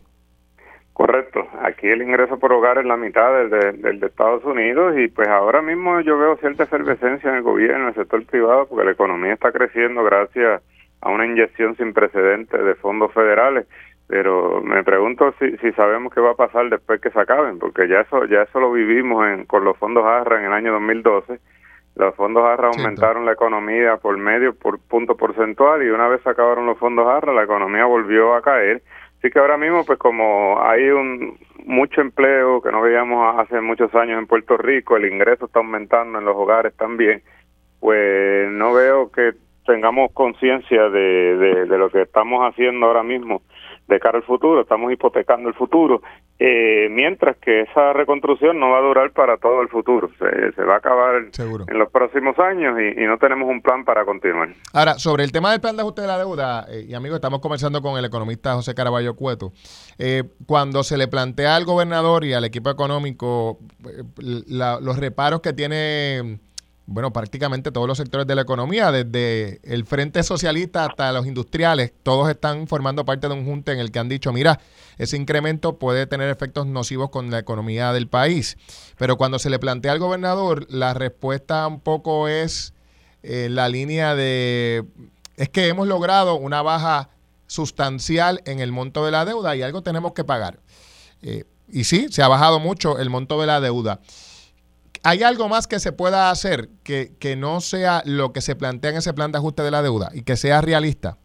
Correcto, aquí el ingreso por hogar es la mitad del de, del de Estados Unidos y pues ahora mismo yo veo cierta efervescencia en el gobierno, en el sector privado, porque la economía está creciendo gracias a una inyección sin precedentes de fondos federales, pero me pregunto si, si sabemos qué va a pasar después que se acaben, porque ya eso ya eso lo vivimos en, con los fondos ARRA en el año 2012. Los fondos ARRA aumentaron la economía por medio por punto porcentual y una vez se acabaron los fondos ARRA la economía volvió a caer. Así que ahora mismo pues como hay un mucho empleo que no veíamos hace muchos años en Puerto Rico, el ingreso está aumentando en los hogares también, pues no veo que tengamos conciencia de, de, de lo que estamos haciendo ahora mismo de cara al futuro, estamos hipotecando el futuro, eh, mientras que esa reconstrucción no va a durar para todo el futuro, se, se va a acabar Seguro. en los próximos años y, y no tenemos un plan para continuar. Ahora, sobre el tema del plan de ajuste de la deuda, eh, y amigos, estamos conversando con el economista José Caraballo Cueto. Eh, cuando se le plantea al gobernador y al equipo económico eh, la- los reparos que tiene, bueno, prácticamente todos los sectores de la economía, desde el Frente Socialista hasta los industriales, todos están formando parte de un junte en el que han dicho, mira, ese incremento puede tener efectos nocivos con la economía del país. Pero cuando se le plantea al gobernador, la respuesta un poco es eh, la línea de es que hemos logrado una baja sustancial en el monto de la deuda y algo tenemos que pagar. Eh, y sí, se ha bajado mucho el monto de la deuda. ¿Hay algo más que se pueda hacer que, que no sea lo que se plantea en ese plan de ajuste de la deuda y que sea realista?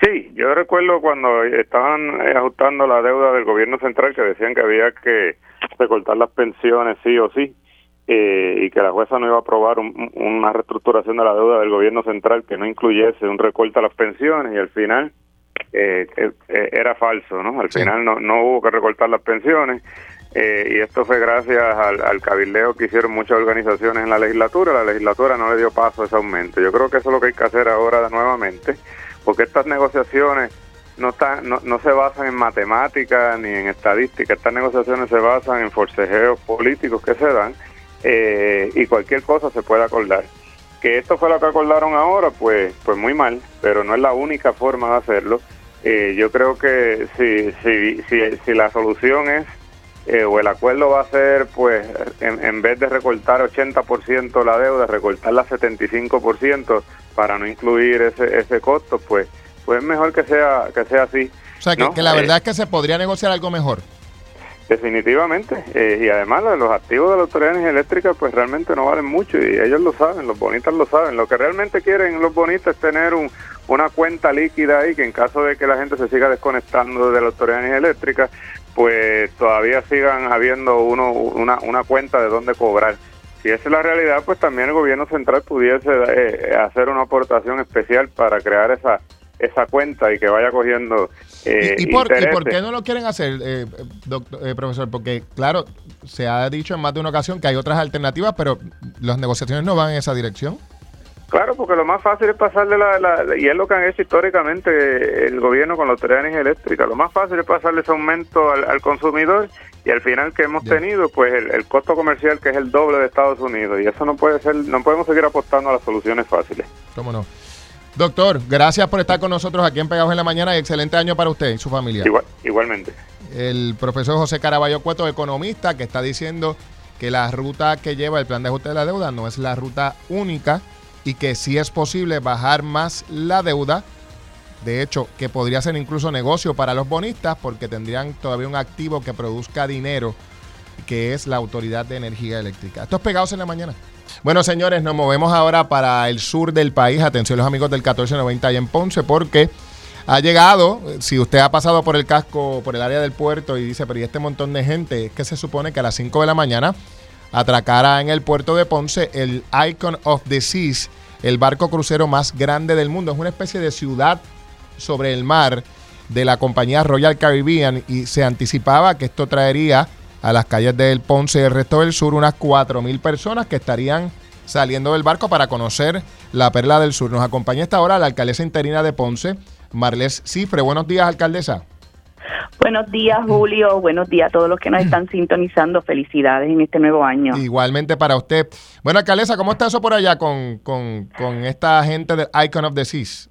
Sí, yo recuerdo cuando estaban eh, ajustando la deuda del gobierno central que decían que había que recortar las pensiones sí o sí eh, y que la jueza no iba a aprobar un- una reestructuración de la deuda del gobierno central que no incluyese un recorte a las pensiones y al final eh, eh, era falso, ¿no? Al final no, no hubo que recortar las pensiones eh, y esto fue gracias al, al cabildeo que hicieron muchas organizaciones en la legislatura. La legislatura no le dio paso a ese aumento. Yo creo que eso es lo que hay que hacer ahora nuevamente, porque estas negociaciones no, están, no, no se basan en matemáticas ni en estadística. Estas negociaciones se basan en forcejeos políticos que se dan eh, y cualquier cosa se puede acordar. Que esto fue lo que acordaron ahora, pues, pues muy mal, pero no es la única forma de hacerlo. Eh, yo creo que si, si, si, si la solución es eh, o el acuerdo va a ser, pues, en, en vez de recortar 80% la deuda, recortarla 75% para no incluir ese, ese costo, pues, pues es mejor que sea, que sea así. O sea, que, ¿no? que la Eh, verdad es que se podría negociar algo mejor. Definitivamente. Eh, y además los, activos de la autoridad de energía eléctrica pues realmente no valen mucho y ellos lo saben, los bonitas lo saben. Lo que realmente quieren los bonitas es tener un, una cuenta líquida ahí que en caso de que la gente se siga desconectando de la autoridad de energía eléctrica, pues todavía sigan habiendo uno una, una cuenta de dónde cobrar. Si esa es la realidad, pues también el gobierno central pudiese eh, hacer una aportación especial para crear esa esa cuenta y que vaya cogiendo eh, ¿Y, por, ¿Y por intereses. qué no lo quieren hacer, eh, doctor- eh, profesor? Porque, claro, se ha dicho en más de una ocasión que hay otras alternativas, pero las negociaciones no van en esa dirección. Claro, porque lo más fácil es pasarle la, la- y es lo que han hecho históricamente el gobierno con la autoridad de energía eléctrica, lo más fácil es pasarle ese aumento al, al consumidor y al final que hemos tenido pues el, el costo comercial que es el doble de Estados Unidos y eso no puede ser, no podemos seguir apostando a las soluciones fáciles. ¿Cómo no? Doctor, gracias por estar con nosotros aquí en Pegados en la Mañana y excelente año para usted y su familia. Igual- igualmente. El profesor José Caraballo Cueto, economista, que está diciendo que la ruta que lleva el plan de ajuste de la deuda no es la ruta única y que sí es posible bajar más la deuda. De hecho, que podría ser incluso negocio para los bonistas porque tendrían todavía un activo que produzca dinero, que es la Autoridad de Energía Eléctrica. Esto es Pegados en la Mañana. Bueno, señores, nos movemos ahora para el sur del país. Atención los amigos del 1490 allá en Ponce, porque ha llegado, si usted ha pasado por el casco, por el área del puerto y dice, pero ¿y este montón de gente? Es que se supone que a las 5 de la mañana atracará en el puerto de Ponce el Icon of the Seas, el barco crucero más grande del mundo. Es una especie de ciudad sobre el mar de la compañía Royal Caribbean y se anticipaba que esto traería a las calles del Ponce y el resto del sur unas 4.000 personas que estarían saliendo del barco para conocer la Perla del Sur. Nos acompaña esta hora la alcaldesa interina de Ponce, Marles Cifre. Buenos días, alcaldesa. Buenos días, Julio. Buenos días a todos los que nos están sintonizando. Felicidades en este nuevo año. Igualmente para usted. Bueno, alcaldesa, ¿cómo está eso por allá con, con, con esta gente del Icon of the Seas?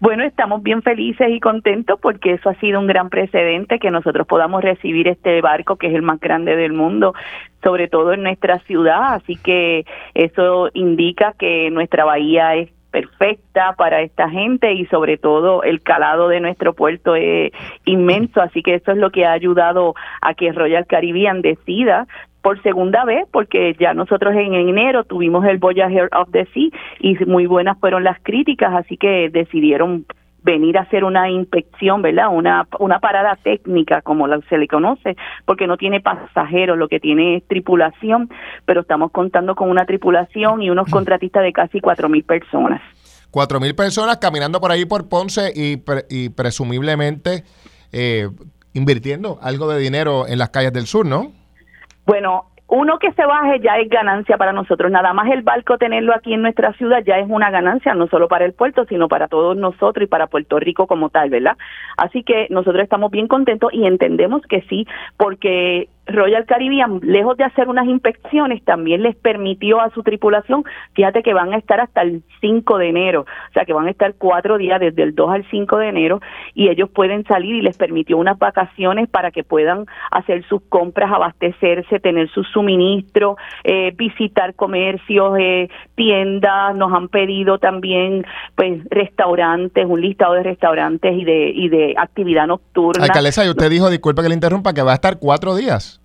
Bueno, estamos bien felices y contentos porque eso ha sido un gran precedente que nosotros podamos recibir este barco que es el más grande del mundo, sobre todo en nuestra ciudad. Así que eso indica que nuestra bahía es perfecta para esta gente y sobre todo el calado de nuestro puerto es inmenso, así que eso es lo que ha ayudado a que Royal Caribbean decida por segunda vez, porque ya nosotros en enero tuvimos el Voyager of the Sea y muy buenas fueron las críticas, así que decidieron venir a hacer una inspección, ¿verdad? Una, una parada técnica, como la- se le conoce, porque no tiene pasajeros, lo que tiene es tripulación, pero estamos contando con una tripulación y unos [CLEARS THROAT] contratistas de casi cuatro mil personas. Cuatro mil personas caminando por ahí por Ponce y, pre- y presumiblemente eh, invirtiendo algo de dinero en las calles del sur, ¿no? Bueno, uno que se baje ya es ganancia para nosotros. Nada más el barco tenerlo aquí en nuestra ciudad ya es una ganancia, no solo para el puerto, sino para todos nosotros y para Puerto Rico como tal, ¿verdad? Así que nosotros estamos bien contentos y entendemos que sí, porque Royal Caribbean, lejos de hacer unas inspecciones, también les permitió a su tripulación, fíjate que van a estar hasta el 5 de enero, o sea que van a estar cuatro días desde el 2 al 5 de enero y ellos pueden salir y les permitió unas vacaciones para que puedan hacer sus compras, abastecerse, tener sus suministros, eh, visitar comercios, eh, tiendas, nos han pedido también pues restaurantes, un listado de restaurantes y de, y de actividad nocturna. Alcaldesa, y usted dijo, disculpe que le interrumpa, que va a estar cuatro días.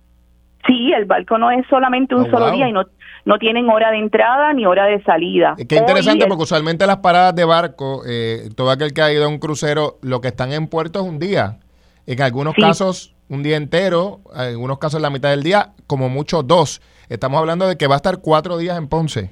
Sí, el barco no es solamente un Oh, solo wow. día y no, no tienen hora de entrada ni hora de salida. Qué interesante, Hoy, porque usualmente las paradas de barco, eh, todo aquel que ha ido a un crucero, lo que están en puerto es un día. En algunos Sí. casos, un día entero, en algunos casos la mitad del día, como mucho dos. Estamos hablando de que va a estar cuatro días en Ponce.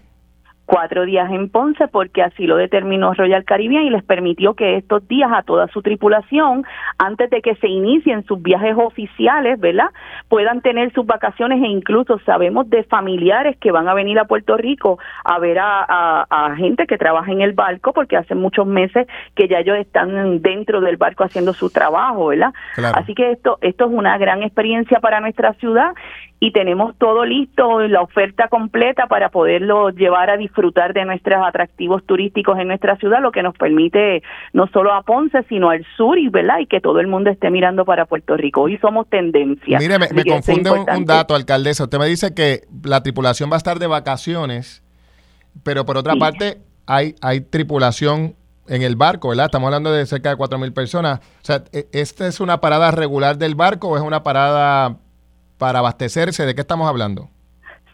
Cuatro días en Ponce porque así lo determinó Royal Caribbean y les permitió que estos días a toda su tripulación, antes de que se inicien sus viajes oficiales, ¿verdad? Puedan tener sus vacaciones e incluso sabemos de familiares que van a venir a Puerto Rico a ver a, a- a gente que trabaja en el barco porque hace muchos meses que ya ellos están dentro del barco haciendo su trabajo, ¿verdad? Claro. Así que esto, esto es una gran experiencia para nuestra ciudad y tenemos todo listo, la oferta completa para poderlo llevar a disfrutar de nuestros atractivos turísticos en nuestra ciudad, lo que nos permite no solo a Ponce, sino al sur y, ¿verdad? y que todo el mundo esté mirando para Puerto Rico. Hoy somos tendencia. Mire, me, confunde un, dato, alcaldesa. Usted me dice que la tripulación va a estar de vacaciones, pero por otra Sí. parte hay, hay tripulación en el barco, ¿verdad? Estamos hablando de cerca de 4.000 personas. O sea, ¿e- ¿esta es una parada regular del barco o es una parada para abastecerse? ¿De qué estamos hablando?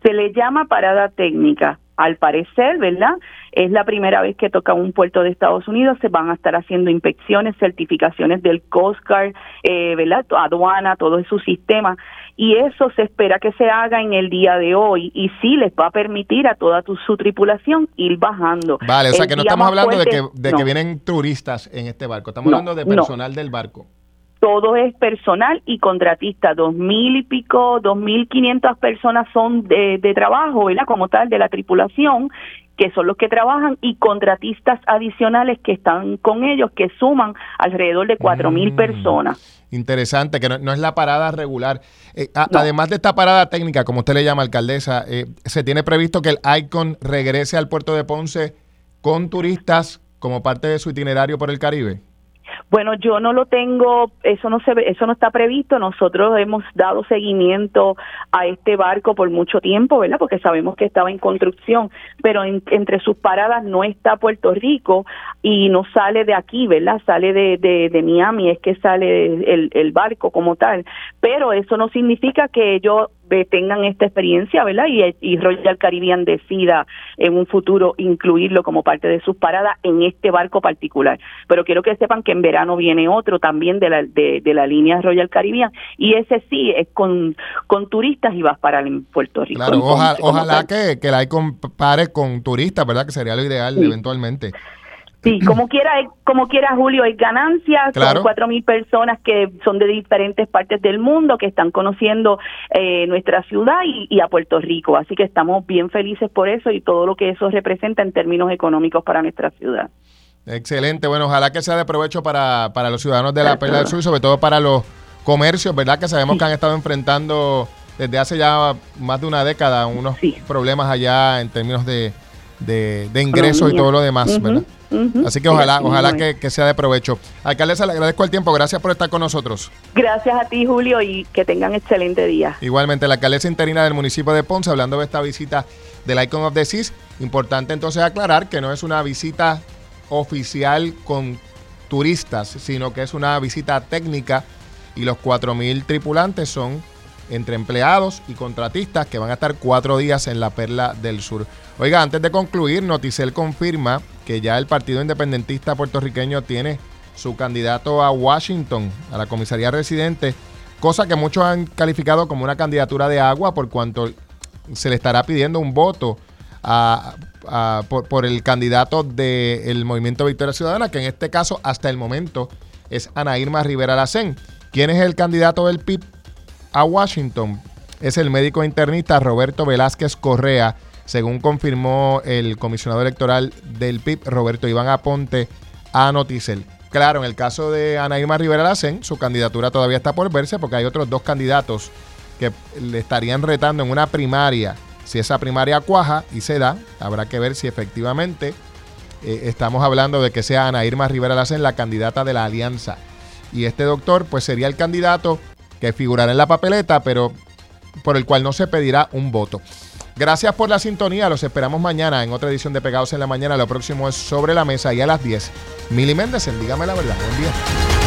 Se le llama parada técnica. Al parecer, ¿verdad? Es la primera vez que toca un puerto de Estados Unidos. Se van a estar haciendo inspecciones, certificaciones del Coast Guard, eh, ¿verdad? Aduana, todo su sistema. Y eso se espera que se haga en el día de hoy. Y sí les va a permitir a toda tu- su tripulación ir bajando. Vale, o sea El que no estamos hablando de que, de no. que vienen turistas en este barco. Estamos No, hablando de no. personal del barco. Todo es personal y contratista. Dos mil y pico, dos mil quinientas personas son de, de trabajo, ¿verdad? Como tal, de la tripulación que son los que trabajan, y contratistas adicionales que están con ellos, que suman alrededor de cuatro mil Mm. personas. Interesante, que no, no es la parada regular. Eh, a- Además de esta parada técnica, como usted le llama, alcaldesa, eh, ¿se tiene previsto que el ICON regrese al puerto de Ponce con turistas como parte de su itinerario por el Caribe? Bueno, yo no lo tengo, eso no se eso no está previsto. Nosotros hemos dado seguimiento a este barco por mucho tiempo, ¿verdad? Porque sabemos que estaba en construcción, pero en- entre sus paradas no está Puerto Rico y no sale de aquí, ¿verdad? Sale de, de, de Miami, es que sale el, barco como tal. Pero eso no significa que eh, tengan esta experiencia, ¿verdad? Y, y Royal Caribbean decida en un futuro incluirlo como parte de sus paradas en este barco particular. Pero quiero que sepan que en verano viene otro también de la, de, de la línea Royal Caribbean y ese sí es con, con turistas y vas para Puerto Rico. Claro, ojalá tal. que, que el ICON pare con turistas, ¿verdad? Que sería lo ideal Sí. eventualmente. Sí, [CLEARS THROAT] como quiera, como quiera Julio, es ganancia. Claro. Son cuatro mil personas que son de diferentes partes del mundo que están conociendo eh, nuestra ciudad y, y a Puerto Rico. Así que estamos bien felices por eso y todo lo que eso representa en términos económicos para nuestra ciudad. Excelente, bueno, ojalá que sea de provecho para, para los ciudadanos de la Perla del Sur y sobre todo para los comercios, ¿verdad? Que sabemos que han estado enfrentando desde hace ya más de una década unos problemas allá en términos de, de, de ingresos y todo lo demás, ¿verdad? Así que ojalá, ojalá que, que sea de provecho. Alcaldesa, le agradezco el tiempo, gracias por estar con nosotros. Gracias a ti, Julio, y que tengan excelente día. Igualmente, la alcaldesa interina del municipio de Ponce, hablando de esta visita del Icon of the Seas, importante entonces aclarar que no es una visita oficial con turistas, sino que es una visita técnica y los 4.000 tripulantes son entre empleados y contratistas que van a estar cuatro días en la Perla del Sur. Oiga, antes de concluir, Noticel confirma que ya el Partido Independentista puertorriqueño tiene su candidato a Washington, a la comisaría residente, cosa que muchos han calificado como una candidatura de agua por cuanto se le estará pidiendo un voto a- por el candidato del Movimiento Victoria Ciudadana, que en este caso hasta el momento es Ana Irma Rivera Lacén. ¿Quién es el candidato del PIB a Washington? Es el médico internista Roberto Velázquez Correa, según confirmó el comisionado electoral del PIB, Roberto Iván Aponte, a Noticel. Claro, en el caso de Ana Irma Rivera Lacén, su candidatura todavía está por verse porque hay otros dos candidatos que le estarían retando en una primaria. Si esa primaria cuaja y se da, habrá que ver si efectivamente eh, estamos hablando de que sea Ana Irma Rivera Lacén la candidata de la alianza. Y este doctor, pues sería el candidato que figurará en la papeleta, pero por el cual no se pedirá un voto. Gracias por la sintonía. Los esperamos mañana en otra edición de Pegados en la Mañana. Lo próximo es sobre la mesa y a las 10. Mili Méndez, dígame la verdad. Buen día.